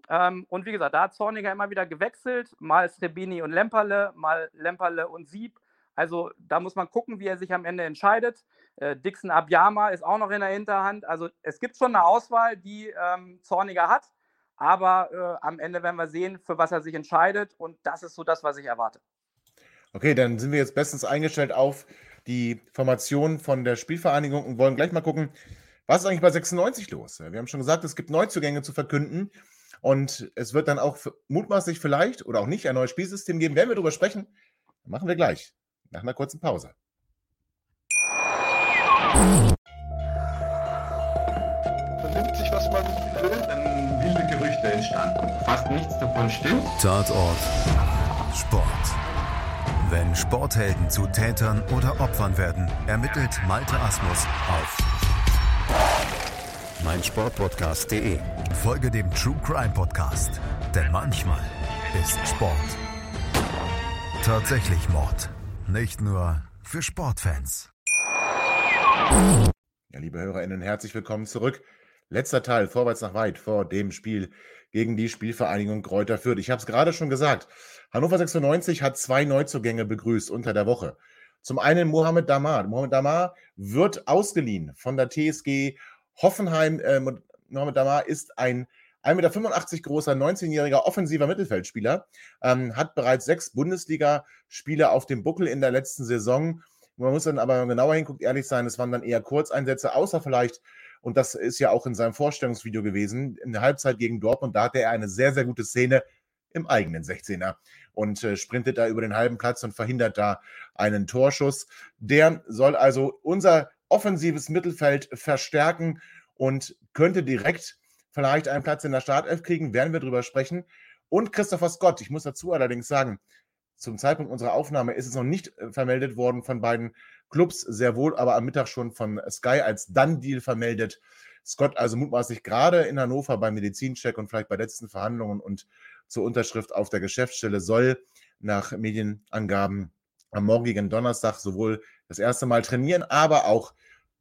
Ähm, und wie gesagt, da hat Zorniger immer wieder gewechselt, mal Srebini und Lemperle, mal Lemperle und Sieb. Also da muss man gucken, wie er sich am Ende entscheidet. Äh, Dixon Abiyama ist auch noch in der Hinterhand. Also es gibt schon eine Auswahl, die ähm, Zorniger hat. Aber äh, am Ende werden wir sehen, für was er sich entscheidet. Und das ist so das, was ich erwarte. Okay, dann sind wir jetzt bestens eingestellt auf die Formation von der Spielvereinigung und wollen gleich mal gucken, was ist eigentlich bei 96 los? Wir haben schon gesagt, es gibt Neuzugänge zu verkünden und es wird dann auch mutmaßlich vielleicht oder auch nicht ein neues Spielsystem geben. Werden wir darüber sprechen? Machen wir gleich, nach einer kurzen Pause. Vernimmt sich, was man will, dann wilde Gerüchte entstanden. Fast nichts davon stimmt. Tatort Sport. Wenn Sporthelden zu Tätern oder Opfern werden, ermittelt Malte Asmus auf meinsportpodcast.de. Folge dem True Crime Podcast, denn manchmal ist Sport tatsächlich Mord. Nicht nur für Sportfans. Ja, liebe HörerInnen, herzlich willkommen zurück. Letzter Teil, vorwärts nach weit, vor dem Spiel gegen die Spielvereinigung Kräuter Fürth. Ich habe es gerade schon gesagt. Hannover 96 hat zwei Neuzugänge begrüßt unter der Woche. Zum einen Mohamed Damar. Mohamed Damar wird ausgeliehen von der TSG Hoffenheim. Äh, Mohamed Damar ist ein 1,85 Meter großer, 19-jähriger offensiver Mittelfeldspieler, ähm, hat bereits sechs Bundesligaspiele auf dem Buckel in der letzten Saison. Man muss dann aber genauer hinguckt, ehrlich sein, es waren dann eher Kurzeinsätze, außer vielleicht, und das ist ja auch in seinem Vorstellungsvideo gewesen, in der Halbzeit gegen Dortmund, da hatte er eine sehr, sehr gute Szene im eigenen 16er und äh, sprintet da über den halben Platz und verhindert da einen Torschuss. Der soll also unser offensives Mittelfeld verstärken und könnte direkt vielleicht einen Platz in der Startelf kriegen, werden wir drüber sprechen. Und Christopher Scott, ich muss dazu allerdings sagen, zum Zeitpunkt unserer Aufnahme ist es noch nicht äh, vermeldet worden von beiden Clubs, sehr wohl aber am Mittag schon von Sky als Done-Deal vermeldet. Scott also mutmaßlich gerade in Hannover beim Medizincheck und vielleicht bei letzten Verhandlungen und zur Unterschrift auf der Geschäftsstelle soll nach Medienangaben am morgigen Donnerstag sowohl das erste Mal trainieren, aber auch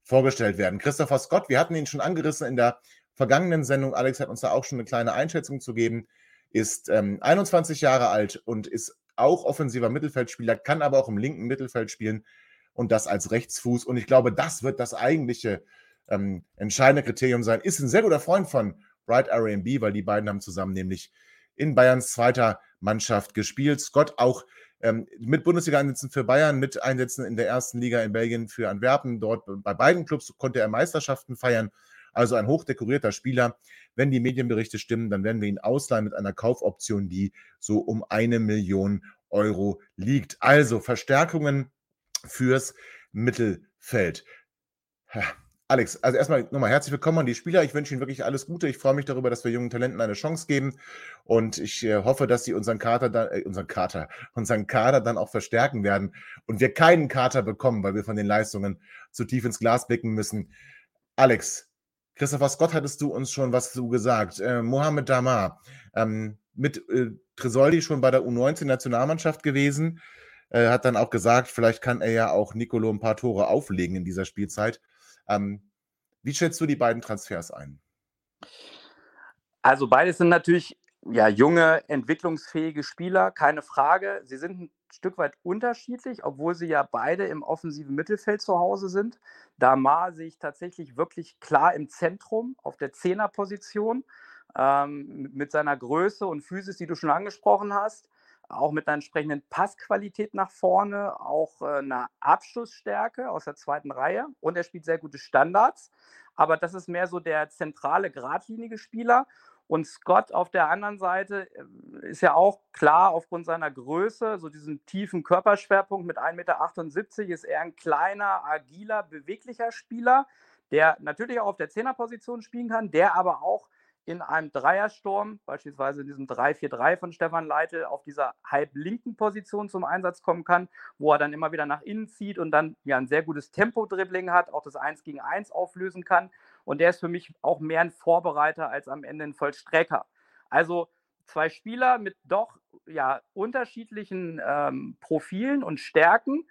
vorgestellt werden. Christopher Scott, wir hatten ihn schon angerissen in der vergangenen Sendung. Alex hat uns da auch schon eine kleine Einschätzung zu geben. Ist ähm, 21 Jahre alt und ist auch offensiver Mittelfeldspieler, kann aber auch im linken Mittelfeld spielen und das als Rechtsfuß. Und ich glaube, das wird das eigentliche ähm, entscheidende Kriterium sein. Ist ein sehr guter Freund von Bright RMB, weil die beiden haben zusammen nämlich in Bayerns zweiter Mannschaft gespielt. Scott auch ähm, mit Bundesliga-Einsätzen für Bayern, mit Einsätzen in der ersten Liga in Belgien für Antwerpen. Dort bei beiden Clubs konnte er Meisterschaften feiern. Also ein hochdekorierter Spieler. Wenn die Medienberichte stimmen, dann werden wir ihn ausleihen mit einer Kaufoption, die so um eine Million Euro liegt. Also Verstärkungen fürs Mittelfeld. Alex, also erstmal nochmal herzlich willkommen an die Spieler. Ich wünsche Ihnen wirklich alles Gute. Ich freue mich darüber, dass wir jungen Talenten eine Chance geben. Und ich äh, hoffe, dass Sie unseren Kater, dann, äh, unseren Kater, unseren Kader dann auch verstärken werden und wir keinen Kater bekommen, weil wir von den Leistungen zu tief ins Glas blicken müssen. Alex, Christopher Scott hattest du uns schon was zu gesagt. Äh, Mohamed Damar, ähm, mit äh, Tresoldi schon bei der U19-Nationalmannschaft gewesen. äh, hat dann auch gesagt, vielleicht kann er ja auch Nicolo ein paar Tore auflegen in dieser Spielzeit. Ähm, wie schätzt du die beiden Transfers ein? Also beides sind natürlich ja, junge, entwicklungsfähige Spieler, keine Frage. Sie sind Stück weit unterschiedlich, obwohl sie ja beide im offensiven Mittelfeld zu Hause sind. Damar sehe ich tatsächlich wirklich klar im Zentrum auf der Zehnerposition ähm, mit seiner Größe und Physis, die du schon angesprochen hast auch mit einer entsprechenden Passqualität nach vorne, auch äh, einer Abschlussstärke aus der zweiten Reihe und er spielt sehr gute Standards. Aber das ist mehr so der zentrale, geradlinige Spieler. Und Scott auf der anderen Seite äh, ist ja auch klar aufgrund seiner Größe, so diesen tiefen Körperschwerpunkt mit 1,78 Meter, ist er ein kleiner, agiler, beweglicher Spieler, der natürlich auch auf der Zehnerposition spielen kann, der aber auch in einem Dreiersturm, beispielsweise in diesem 3-4-3 von Stefan Leitl, auf dieser halblinken Position zum Einsatz kommen kann, wo er dann immer wieder nach innen zieht und dann ja ein sehr gutes Tempo-Dribbling hat, auch das 1 gegen 1 auflösen kann. Und der ist für mich auch mehr ein Vorbereiter als am Ende ein Vollstrecker. Also zwei Spieler mit doch ja unterschiedlichen ähm, Profilen und Stärken.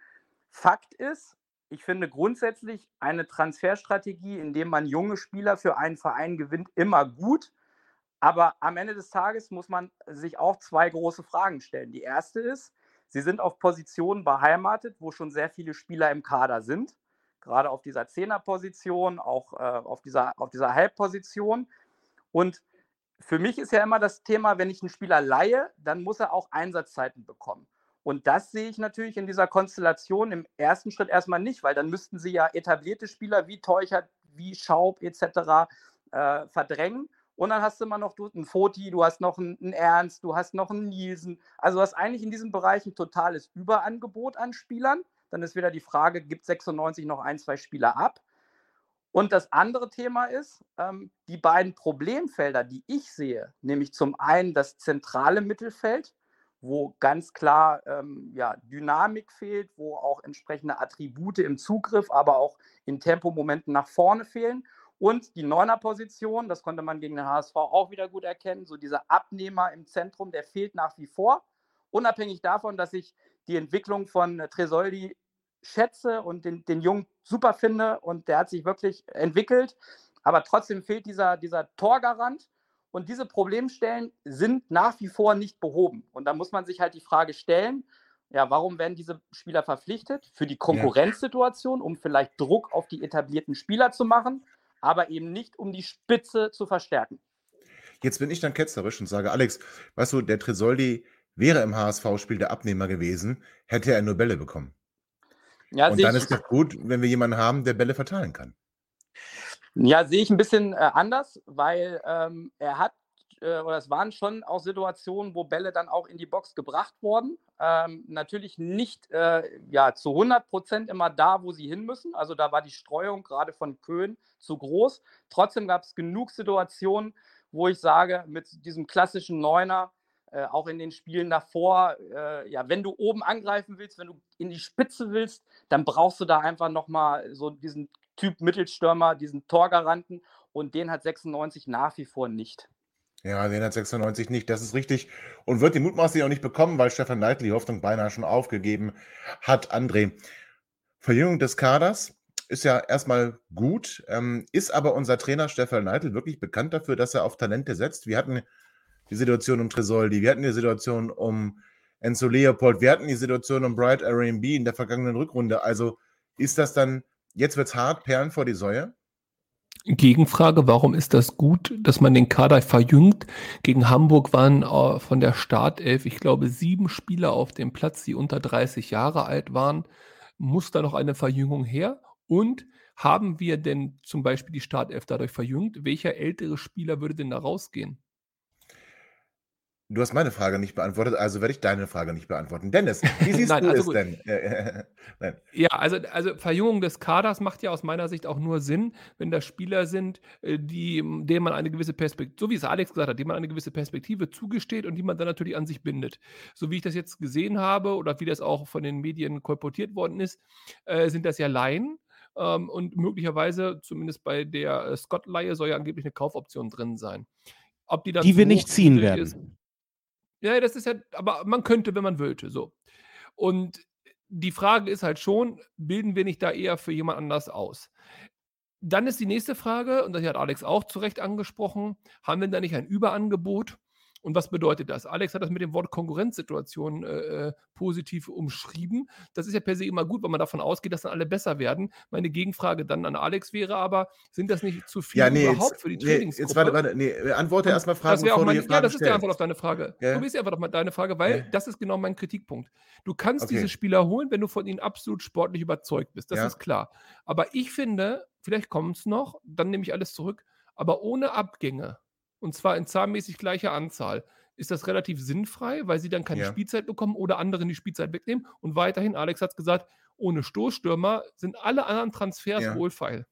Fakt ist, ich finde grundsätzlich eine Transferstrategie, in der man junge Spieler für einen Verein gewinnt, immer gut. Aber am Ende des Tages muss man sich auch zwei große Fragen stellen. Die erste ist, sie sind auf Positionen beheimatet, wo schon sehr viele Spieler im Kader sind. Gerade auf dieser Zehnerposition, auch äh, auf, dieser, auf dieser Halbposition. Und für mich ist ja immer das Thema, wenn ich einen Spieler leihe, dann muss er auch Einsatzzeiten bekommen. Und das sehe ich natürlich in dieser Konstellation im ersten Schritt erstmal nicht, weil dann müssten sie ja etablierte Spieler wie Teuchert, wie Schaub etc. Äh, verdrängen. Und dann hast du immer noch einen Foti, du hast noch einen, Ernst, du hast noch einen Nielsen. Also du hast eigentlich in diesem Bereich ein totales Überangebot an Spielern. Dann ist wieder die Frage, gibt 96 noch ein, zwei Spieler ab? Und das andere Thema ist, ähm, die beiden Problemfelder, die ich sehe, nämlich zum einen das zentrale Mittelfeld, wo ganz klar ähm, ja, Dynamik fehlt, wo auch entsprechende Attribute im Zugriff, aber auch in Tempomomenten nach vorne fehlen. Und die Neuner-Position, das konnte man gegen den HSV auch wieder gut erkennen, so dieser Abnehmer im Zentrum, der fehlt nach wie vor. Unabhängig davon, dass ich die Entwicklung von Tresoldi schätze und den, den Jungen super finde und der hat sich wirklich entwickelt. Aber trotzdem fehlt dieser, dieser Torgarant. Und diese Problemstellen sind nach wie vor nicht behoben. Und da muss man sich halt die Frage stellen, ja, warum werden diese Spieler verpflichtet? Für die Konkurrenzsituation, um vielleicht Druck auf die etablierten Spieler zu machen, aber eben nicht, um die Spitze zu verstärken. Jetzt bin ich dann ketzerisch und sage, Alex, weißt du, der Tresoldi wäre im HSV-Spiel der Abnehmer gewesen, hätte er nur Bälle bekommen. Ja, und dann ist es gut, wenn wir jemanden haben, der Bälle verteilen kann. Ja, sehe ich ein bisschen äh, anders, weil ähm, er hat, äh, oder es waren schon auch Situationen, wo Bälle dann auch in die Box gebracht wurden. Ähm, natürlich nicht äh, ja, zu 100 Prozent immer da, wo sie hin müssen. Also da war die Streuung gerade von Köhn zu groß. Trotzdem gab es genug Situationen, wo ich sage, mit diesem klassischen Neuner, äh, auch in den Spielen davor, äh, ja, wenn du oben angreifen willst, wenn du in die Spitze willst, dann brauchst du da einfach nochmal so diesen Typ Mittelstürmer, diesen Torgaranten und den hat 96 nach wie vor nicht. Ja, den hat 96 nicht, das ist richtig. Und wird die mutmaßlich auch nicht bekommen, weil Stefan Leitl die Hoffnung beinahe schon aufgegeben hat. André, Verjüngung des Kaders ist ja erstmal gut, ähm, ist aber unser Trainer Stefan Leitl wirklich bekannt dafür, dass er auf Talente setzt. Wir hatten die Situation um Tresoldi, wir hatten die Situation um Enzo Leopold, wir hatten die Situation um Bright RB in der vergangenen Rückrunde. Also ist das dann Jetzt wird es hart, Perlen vor die Säue. Gegenfrage, warum ist das gut, dass man den Kader verjüngt? Gegen Hamburg waren äh, von der Startelf, ich glaube, sieben Spieler auf dem Platz, die unter 30 Jahre alt waren. Muss da noch eine Verjüngung her? Und haben wir denn zum Beispiel die Startelf dadurch verjüngt? Welcher ältere Spieler würde denn da rausgehen? Du hast meine Frage nicht beantwortet, also werde ich deine Frage nicht beantworten. Dennis, wie siehst Nein, du also es gut. denn? Nein. Ja, also, also Verjüngung des Kaders macht ja aus meiner Sicht auch nur Sinn, wenn da Spieler sind, äh, die, denen man eine gewisse Perspektive, so wie es Alex gesagt hat, denen man eine gewisse Perspektive zugesteht und die man dann natürlich an sich bindet. So wie ich das jetzt gesehen habe oder wie das auch von den Medien kolportiert worden ist, äh, sind das ja Laien. Ähm, und möglicherweise, zumindest bei der äh, Scott-Leihe, soll ja angeblich eine Kaufoption drin sein. Ob die, dann die wir nicht ziehen werden. Ist, ja, das ist ja, aber man könnte, wenn man wollte, so. Und die Frage ist halt schon, bilden wir nicht da eher für jemand anders aus? Dann ist die nächste Frage, und das hat Alex auch zu Recht angesprochen, haben wir da nicht ein Überangebot? Und was bedeutet das? Alex hat das mit dem Wort Konkurrenzsituation äh, äh, positiv umschrieben. Das ist ja per se immer gut, weil man davon ausgeht, dass dann alle besser werden. Meine Gegenfrage dann an Alex wäre aber, sind das nicht zu viel Ja, nee, überhaupt jetzt, für die nee, Trainingsgruppe? jetzt warte, warte, nee, antworte erstmal Fragen, das auch bevor du mein, ja, Fragen das ist die Antwort auf deine Frage. Ja. Du bist die Antwort auf deine Frage, weil Ja. das ist genau mein Kritikpunkt. Du kannst Okay. diese Spieler holen, wenn du von ihnen absolut sportlich überzeugt bist. Das Ja. ist klar. Aber ich finde, vielleicht kommt es noch, dann nehme ich alles zurück, aber ohne Abgänge, und zwar in zahlenmäßig gleicher Anzahl, ist das relativ sinnfrei, weil sie dann keine Ja. Spielzeit bekommen oder anderen die Spielzeit wegnehmen. Und weiterhin, Alex hat es gesagt, ohne Stoßstürmer sind alle anderen Transfers Ja. wohlfeil.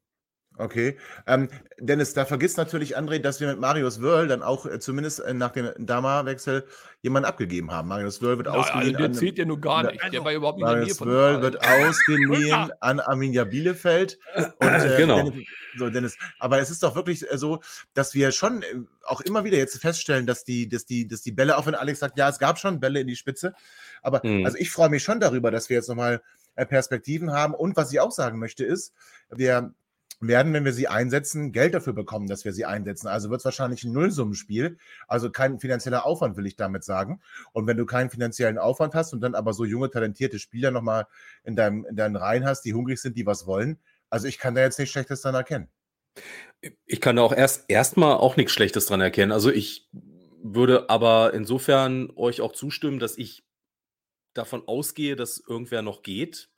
Okay. Ähm, Dennis, da vergisst natürlich André, dass wir mit Marius Wörl dann auch äh, zumindest äh, nach dem Dama-Wechsel jemanden abgegeben haben. Marius Wörl wird also ausgeliehen der an zählt ja nur gar nicht. Der war überhaupt nicht in der Nähe Marius Wörl wird ausgeliehen an Arminia Bielefeld. Und, äh, Genau. Dennis, so, Dennis, aber es ist doch wirklich äh, so, dass wir schon äh, auch immer wieder jetzt feststellen, dass die, dass die, dass die Bälle, auch wenn Alex sagt, ja, es gab schon Bälle in die Spitze, aber Mhm. also ich freue mich schon darüber, dass wir jetzt nochmal äh, Perspektiven haben. Und was ich auch sagen möchte, ist, wir werden, wenn wir sie einsetzen, Geld dafür bekommen, dass wir sie einsetzen. Also wird es wahrscheinlich ein Nullsummenspiel. Also kein finanzieller Aufwand, will ich damit sagen. Und wenn du keinen finanziellen Aufwand hast und dann aber so junge, talentierte Spieler nochmal in, deinem, in deinen Reihen hast, die hungrig sind, die was wollen, also ich kann da jetzt nichts Schlechtes dran erkennen. Ich kann da auch erst erstmal auch nichts Schlechtes dran erkennen. Also ich würde aber insofern euch auch zustimmen, dass ich davon ausgehe, dass irgendwer noch geht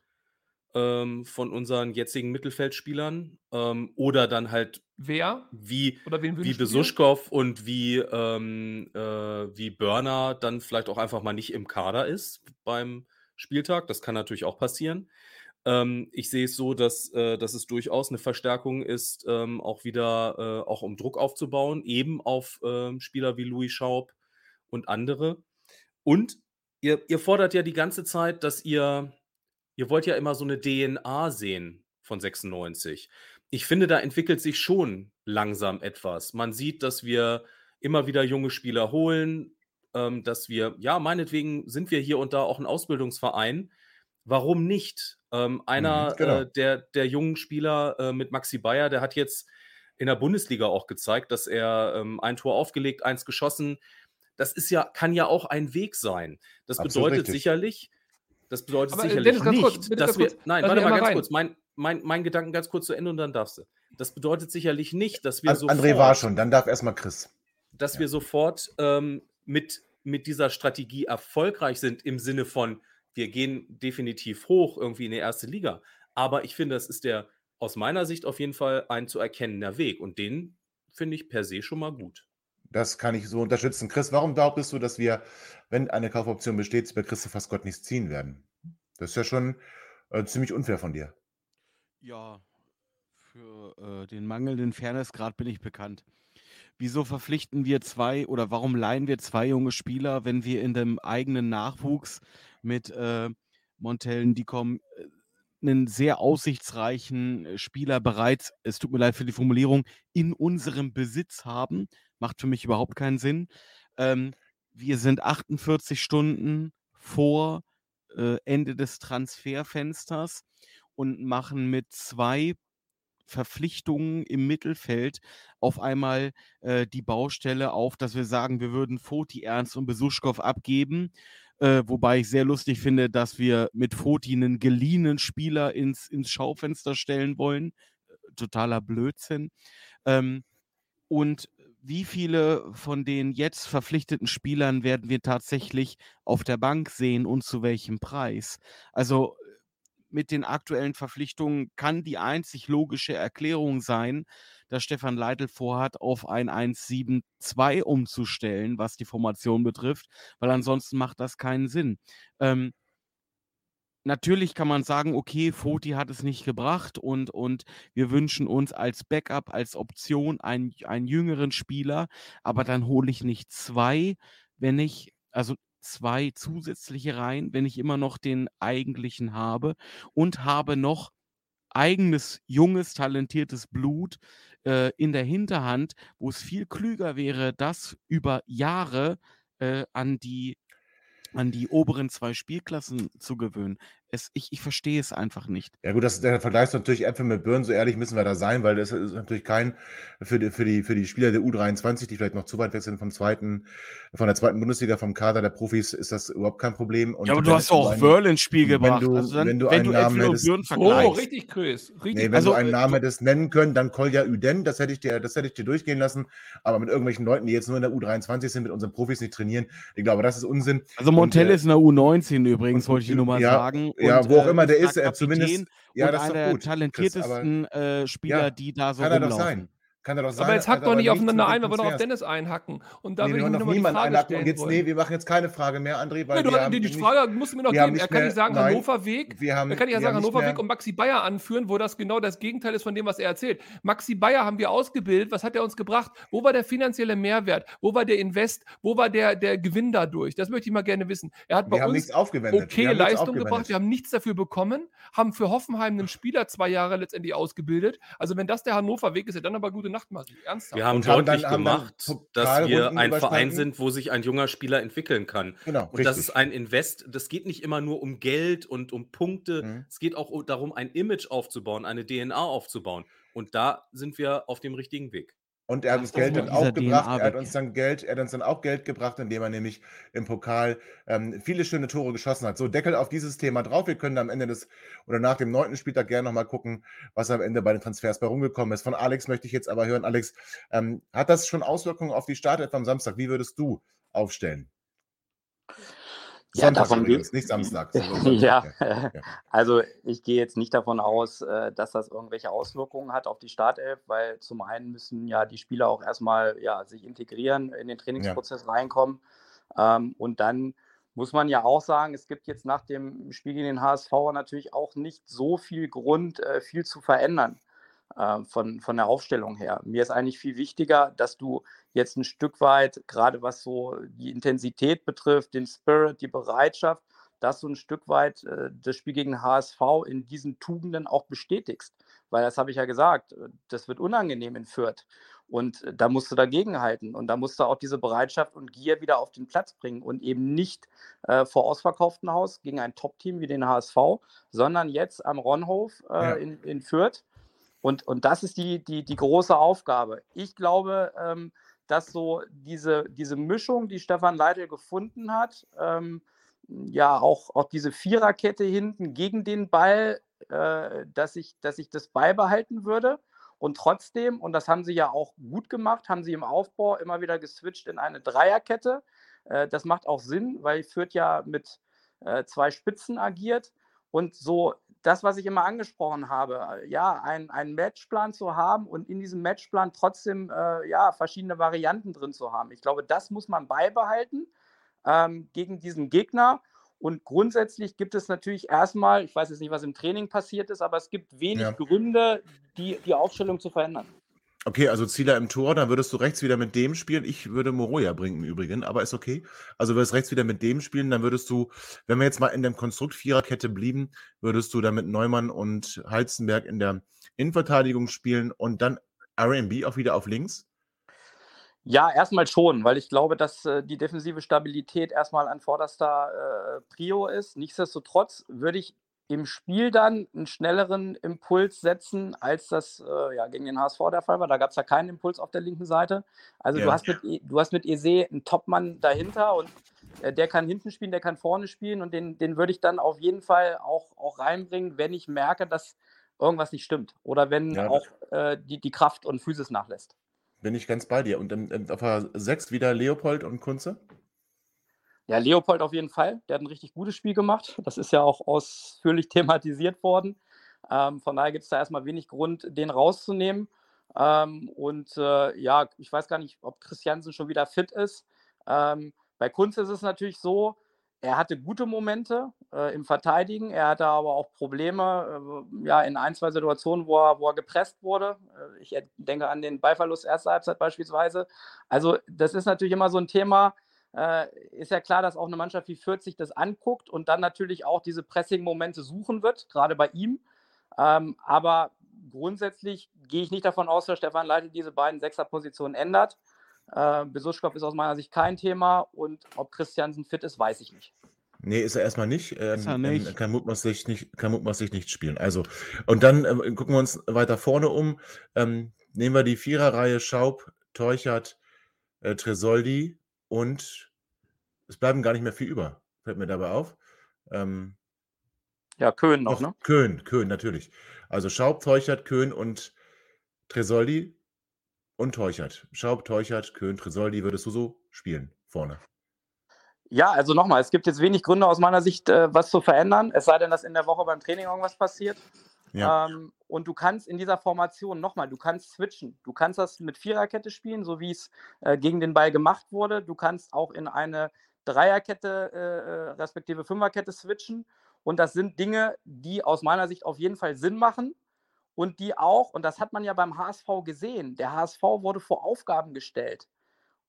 ähm, von unseren jetzigen Mittelfeldspielern ähm, oder dann halt Wer? wie, Oder wen wie? Besuschkow und wie, ähm, äh, wie Burner dann vielleicht auch einfach mal nicht im Kader ist beim Spieltag. Das kann natürlich auch passieren. Ähm, ich sehe es so, dass, äh, dass es durchaus eine Verstärkung ist, ähm, auch wieder, äh, auch um Druck aufzubauen, eben auf ähm, Spieler wie Louis Schaub und andere. Und ihr, ihr fordert ja die ganze Zeit, dass ihr, ihr wollt ja immer so eine DNA sehen von 96. Ich finde, da entwickelt sich schon langsam etwas. Man sieht, dass wir immer wieder junge Spieler holen, ähm, dass wir, ja, meinetwegen sind wir hier und da auch ein Ausbildungsverein. Warum nicht? Ähm, einer Mhm, genau. äh, der, der jungen Spieler äh, mit Maxi Bayer, der hat jetzt in der Bundesliga auch gezeigt, dass er ähm, ein Tor aufgelegt, eins geschossen. Das ist ja, kann ja auch ein Weg sein. Das Absolut bedeutet richtig. sicherlich, das bedeutet Aber, äh, sicherlich nicht, kurz, dass wir. kurz. Nein, warte mal ganz rein. kurz. Mein, mein, mein Gedanken ganz kurz zu Ende und dann darfst du. Das bedeutet sicherlich nicht, dass wir sofort André war schon, dann darf erstmal Chris. dass Ja. wir sofort ähm, mit, mit dieser Strategie erfolgreich sind im Sinne von, wir gehen definitiv hoch irgendwie in die erste Liga. Aber ich finde, das ist der aus meiner Sicht auf jeden Fall ein zu erkennender Weg. Und den finde ich per se schon mal gut. Das kann ich so unterstützen. Chris, warum behauptest du, dass wir, wenn eine Kaufoption besteht, bei Christoph Gott nichts ziehen werden? Das ist ja schon äh, ziemlich unfair von dir. Ja, für äh, den mangelnden Fairnessgrad bin ich bekannt. Wieso verpflichten wir zwei oder warum leihen wir zwei junge Spieler, wenn wir in dem eigenen Nachwuchs mit äh, Montellen, die kommen, äh, einen sehr aussichtsreichen äh, Spieler bereits, es tut mir leid für die Formulierung, in unserem Besitz haben? Macht für mich überhaupt keinen Sinn. Ähm, wir sind 48 Stunden vor äh, Ende des Transferfensters und machen mit zwei Verpflichtungen im Mittelfeld auf einmal äh, die Baustelle auf, dass wir sagen, wir würden Foti, Ernst und Besuschkow abgeben. Äh, wobei ich sehr lustig finde, dass wir mit Foti einen geliehenen Spieler ins, ins Schaufenster stellen wollen. Totaler Blödsinn. Ähm, und wie viele von den jetzt verpflichteten Spielern werden wir tatsächlich auf der Bank sehen und zu welchem Preis? Also mit den aktuellen Verpflichtungen kann die einzig logische Erklärung sein, dass Stefan Leitl vorhat, auf ein 1-7-2 umzustellen, was die Formation betrifft, weil ansonsten macht das keinen Sinn. Ähm, natürlich kann man sagen, okay, Foti hat es nicht gebracht und, und wir wünschen uns als Backup, als Option einen, einen jüngeren Spieler, aber dann hole ich nicht zwei, wenn ich, also zwei zusätzliche rein, wenn ich immer noch den eigentlichen habe und habe noch eigenes, junges, talentiertes Blut äh, in der Hinterhand, wo es viel klüger wäre, das über Jahre äh, an die an die oberen zwei Spielklassen zu gewöhnen. Es, ich, ich verstehe es einfach nicht. Ja gut, das, der Vergleich ist natürlich Äpfel mit Birnen, so ehrlich müssen wir da sein, weil das ist natürlich kein, für die, für die, für die Spieler der U23, die vielleicht noch zu weit weg sind vom zweiten, von der zweiten Bundesliga, vom Kader der Profis, ist das überhaupt kein Problem. Und ja, aber du hast auch Wörl ins Spiel gebracht. Wenn du, also dann, wenn du wenn einen du Namen Äpfel und hättest, Birnen Oh, vergleichst. richtig, Chris. Richtig. Nee, wenn Also, du einen Namen du- hättest nennen können, dann Kolja Üden, das hätte ich dir, das hätte ich dir durchgehen lassen. Aber mit irgendwelchen Leuten, die jetzt nur in der U23 sind, mit unseren Profis nicht trainieren, ich glaube, das ist Unsinn. Also Montell Und, äh, ist in der U19 übrigens, und- wollte ich dir nur mal ja, sagen. Ja, Und, wo auch äh, immer der ist er zumindest- Kapitän ja, das ist einer der gut, Chris, talentiertesten äh, Spieler, Ja, die da so Kann er doch rumlaufen. sein. Kann er doch sein. aber jetzt hackt doch nicht aufeinander ein, wir wollen doch auf. Dennis einhacken. Und da Nee, wir ich niemanden Frage einhacken. Und jetzt, wollen. nee, wir machen jetzt keine Frage mehr, André, weil Nee, wir du, haben die, die Frage musst du mir noch wir geben. Er kann nicht sagen nein, Hannover Weg. wir haben- er kann nicht wir sagen haben nicht Hannover mehr- Weg und Maxi Bayer anführen, wo das genau das Gegenteil ist von dem, was er erzählt. Maxi Bayer haben wir ausgebildet. Was hat er uns gebracht? Wo war der finanzielle Mehrwert? Wo war der Invest? Wo war der, der Gewinn dadurch? Das möchte ich mal gerne wissen. Er hat bei Wir haben uns nichts aufgewendet. okay wir Leistung gebracht. Wir haben nichts dafür bekommen, haben für Hoffenheim einen Spieler zwei Jahre letztendlich ausgebildet. Also wenn das der Hannover Weg ist, ja dann aber gute Nacht, Masi. Ernsthaft. Wir haben deutlich dann- haben dann gemacht, dass wir ein Verein sind, wo sich ein junger Spieler entwickeln kann. Genau, Und das richtig. ist ein Invest. Das geht nicht immer nur um Geld und um Punkte. Mhm. Es geht auch darum, ein Image aufzubauen, eine DNA aufzubauen. Und da sind wir auf dem richtigen Weg. Und er hat uns Geld dann auch gebracht. Er hat uns dann Geld, er hat uns dann auch Geld gebracht, indem er nämlich im Pokal ähm, viele schöne Tore geschossen hat. So, Deckel auf dieses Thema drauf. Wir können am Ende des oder nach dem neunten Spieltag gerne nochmal gucken, was am Ende bei den Transfers bei rumgekommen ist. Von Alex möchte ich jetzt aber hören. Alex, ähm, hat das schon Auswirkungen auf die Startelf am Samstag? Wie würdest du aufstellen? Ja, Sonntag davon übrigens, nicht Samstag. Ja, ja. also ich gehe jetzt nicht davon aus, äh, dass das irgendwelche Auswirkungen hat auf die Startelf, weil zum einen müssen ja die Spieler auch erstmal ja, sich integrieren, in den Trainingsprozess reinkommen. Ähm, und dann muss man ja auch sagen, es gibt jetzt nach dem Spiel gegen den HSV natürlich auch nicht so viel Grund, äh, viel zu verändern äh, von, von der Aufstellung her. Mir ist eigentlich viel wichtiger, dass du jetzt ein Stück weit, gerade was so die Intensität betrifft, den Spirit, die Bereitschaft, dass du ein Stück weit äh, das Spiel gegen HSV in diesen Tugenden auch bestätigst. Weil das habe ich ja gesagt, äh, das wird unangenehm in Fürth. Und äh, da musst du dagegenhalten. Und da musst du auch diese Bereitschaft und Gier wieder auf den Platz bringen und eben nicht äh, vor ausverkauftem Haus gegen ein Top-Team wie den HSV, sondern jetzt am Ronhof äh, Ja. in, in Fürth. Und, und das ist die, die, die große Aufgabe. Ich glaube, ähm, dass so diese, diese Mischung, die Stefan Leitl gefunden hat, ähm, ja, auch, auch diese Viererkette hinten gegen den Ball, äh, dass, ich, dass ich das beibehalten würde. Und trotzdem, und das haben sie ja auch gut gemacht, haben sie im Aufbau immer wieder geswitcht in eine Dreierkette. Äh, das macht auch Sinn, weil Fürth ja mit äh, zwei Spitzen agiert. Und so das, was ich immer angesprochen habe, äh, ja, ein- einen Matchplan zu haben und in diesem Matchplan trotzdem äh, ja, verschiedene Varianten drin zu haben. Ich glaube, das muss man beibehalten ähm, gegen diesen Gegner. Und grundsätzlich gibt es natürlich erstmal, ich weiß jetzt nicht, was im Training passiert ist, aber es gibt wenig Ja. Gründe, die, die Aufstellung zu verändern. Okay, also Zieler im Tor, dann würdest du rechts wieder mit dem spielen. Ich würde Moroja bringen im Übrigen, aber ist okay. Also würdest rechts wieder mit dem spielen, dann würdest du, wenn wir jetzt mal in dem Konstrukt Viererkette blieben, würdest du dann mit Neumann und Halzenberg in der Innenverteidigung spielen und dann RB auch wieder auf links. Ja, erstmal schon, weil ich glaube, dass äh, die defensive Stabilität erstmal an vorderster äh, Prio ist. Nichtsdestotrotz würde ich im Spiel dann einen schnelleren Impuls setzen, als das äh, ja, gegen den HSV der Fall war. Da gab es ja keinen Impuls auf der linken Seite. Also du Ja. hast mit, E- du hast mit Ese einen Topmann dahinter und äh, der kann hinten spielen, der kann vorne spielen und den, den würde ich dann auf jeden Fall auch, auch reinbringen, wenn ich merke, dass irgendwas nicht stimmt oder wenn Ja, auch äh, die, die Kraft und Physis nachlässt. Bin ich ganz bei dir. Und im, auf der 6 wieder Leopold und Kunze. Ja, Leopold auf jeden Fall. Der hat ein richtig gutes Spiel gemacht. Das ist ja auch ausführlich thematisiert worden. Ähm, von daher gibt es da erstmal wenig Grund, den rauszunehmen. Ähm, und äh, ja, ich weiß gar nicht, ob Christiansen schon wieder fit ist. Ähm, bei Kunz ist es natürlich so, er hatte gute Momente äh, im Verteidigen, er hatte aber auch Probleme äh, ja, in ein, zwei Situationen, wo er, wo er gepresst wurde. Äh, ich denke an den Ballverlust erster Halbzeit beispielsweise. Also das ist natürlich immer so ein Thema, äh, ist ja klar, dass auch eine Mannschaft wie 40 das anguckt und dann natürlich auch diese Pressing-Momente suchen wird, gerade bei ihm. Ähm, aber grundsätzlich gehe ich nicht davon aus, dass Stefan Leitl diese beiden Sechserpositionen ändert. Äh, Besuschkow ist aus meiner Sicht kein Thema und ob Christiansen fit ist, weiß ich nicht. Nee, ist er erstmal nicht. Ähm, Ist er ähm, nicht. kann mutmaßlich nicht, kann mutmaßlich nicht spielen. Also, und dann ähm, gucken wir uns weiter vorne um. Ähm, nehmen wir die Viererreihe Schaub, Teuchert, äh, Tresoldi und es bleiben gar nicht mehr viel über. Fällt mir dabei auf. Ähm, Ja, Köhn noch, ne? Köhn, Köhn, natürlich. Also Schaub, Teuchert, Köhn und Tresoldi und Teuchert. Schaub, Teuchert, Köhn, Tresoldi würdest du so spielen vorne. Ja, also nochmal, es gibt jetzt wenig Gründe aus meiner Sicht, äh, was zu verändern, es sei denn, dass in der Woche beim Training irgendwas passiert. Ja. Ähm, und du kannst in dieser Formation nochmal, du kannst switchen. Du kannst das mit Viererkette spielen, so wie es äh, gegen den Ball gemacht wurde. Du kannst auch in eine Dreierkette, äh, äh, respektive Fünferkette switchen. Und das sind Dinge, die aus meiner Sicht auf jeden Fall Sinn machen und die auch, und das hat man ja beim HSV gesehen, der HSV wurde vor Aufgaben gestellt.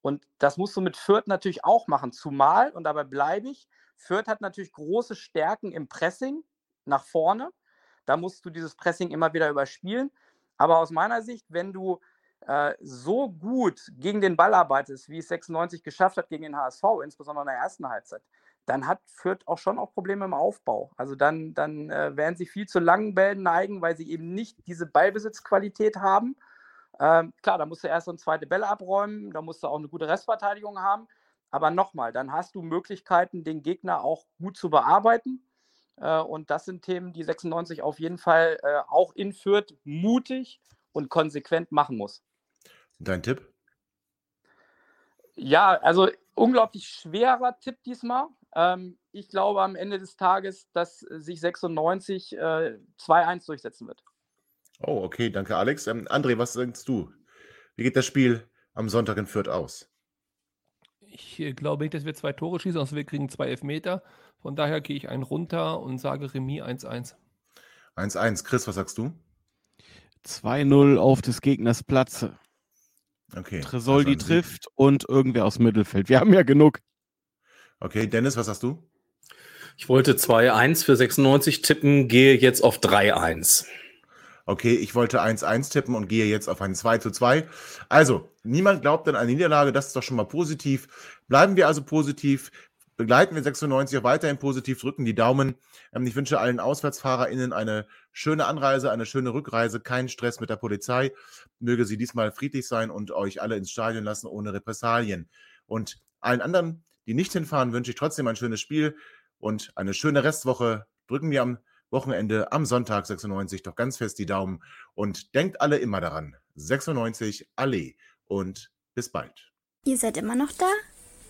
Und das musst du mit Fürth natürlich auch machen. Zumal, und dabei bleibe ich, Fürth hat natürlich große Stärken im Pressing nach vorne. Da musst du dieses Pressing immer wieder überspielen. Aber aus meiner Sicht, wenn du äh, so gut gegen den Ball arbeitest, wie es 96 geschafft hat gegen den HSV, insbesondere in der ersten Halbzeit, dann hat Fürth auch schon auch Probleme im Aufbau. Also dann, dann äh, werden sie viel zu langen Bällen neigen, weil sie eben nicht diese Ballbesitzqualität haben. Ähm, klar, da musst du erst und zweite Bälle abräumen, da musst du auch eine gute Restverteidigung haben. Aber nochmal, dann hast du Möglichkeiten, den Gegner auch gut zu bearbeiten. Äh, und das sind Themen, die 96 auf jeden Fall äh, auch in Fürth mutig und konsequent machen muss. Dein Tipp? Ja, also unglaublich schwerer Tipp diesmal. Ähm, ich glaube am Ende des Tages, dass sich 96 äh, 2-1 durchsetzen wird. Oh, okay, danke Alex. Ähm, André, was denkst du? Wie geht das Spiel am Sonntag in Fürth aus? Ich äh, glaube nicht, dass wir zwei Tore schießen, außer wir kriegen zwei Elfmeter. Von daher gehe ich einen runter und sage Remis 1-1. 1-1. Chris, was sagst du? 2-0 auf des Gegners Platze. Okay. Tresoldi also trifft und irgendwer aus Mittelfeld. Wir haben ja genug. Okay, Dennis, was sagst du? Ich wollte 2-1 für 96 tippen, gehe jetzt auf 3-1. Okay, ich wollte 1-1 tippen und gehe jetzt auf ein 2 zu 2. Also, niemand glaubt an eine Niederlage, das ist doch schon mal positiv. Bleiben wir also positiv, begleiten wir 96 auch weiterhin positiv, drücken die Daumen. Ähm, Ich wünsche allen AuswärtsfahrerInnen eine schöne Anreise, eine schöne Rückreise, keinen Stress mit der Polizei. Möge sie diesmal friedlich sein und euch alle ins Stadion lassen ohne Repressalien. Und allen anderen, die nicht hinfahren, wünsche ich trotzdem ein schönes Spiel und eine schöne Restwoche. Drücken wir am Wochenende am Sonntag 96 doch ganz fest die Daumen und denkt alle immer daran. 96 Allee und bis bald. Ihr seid immer noch da?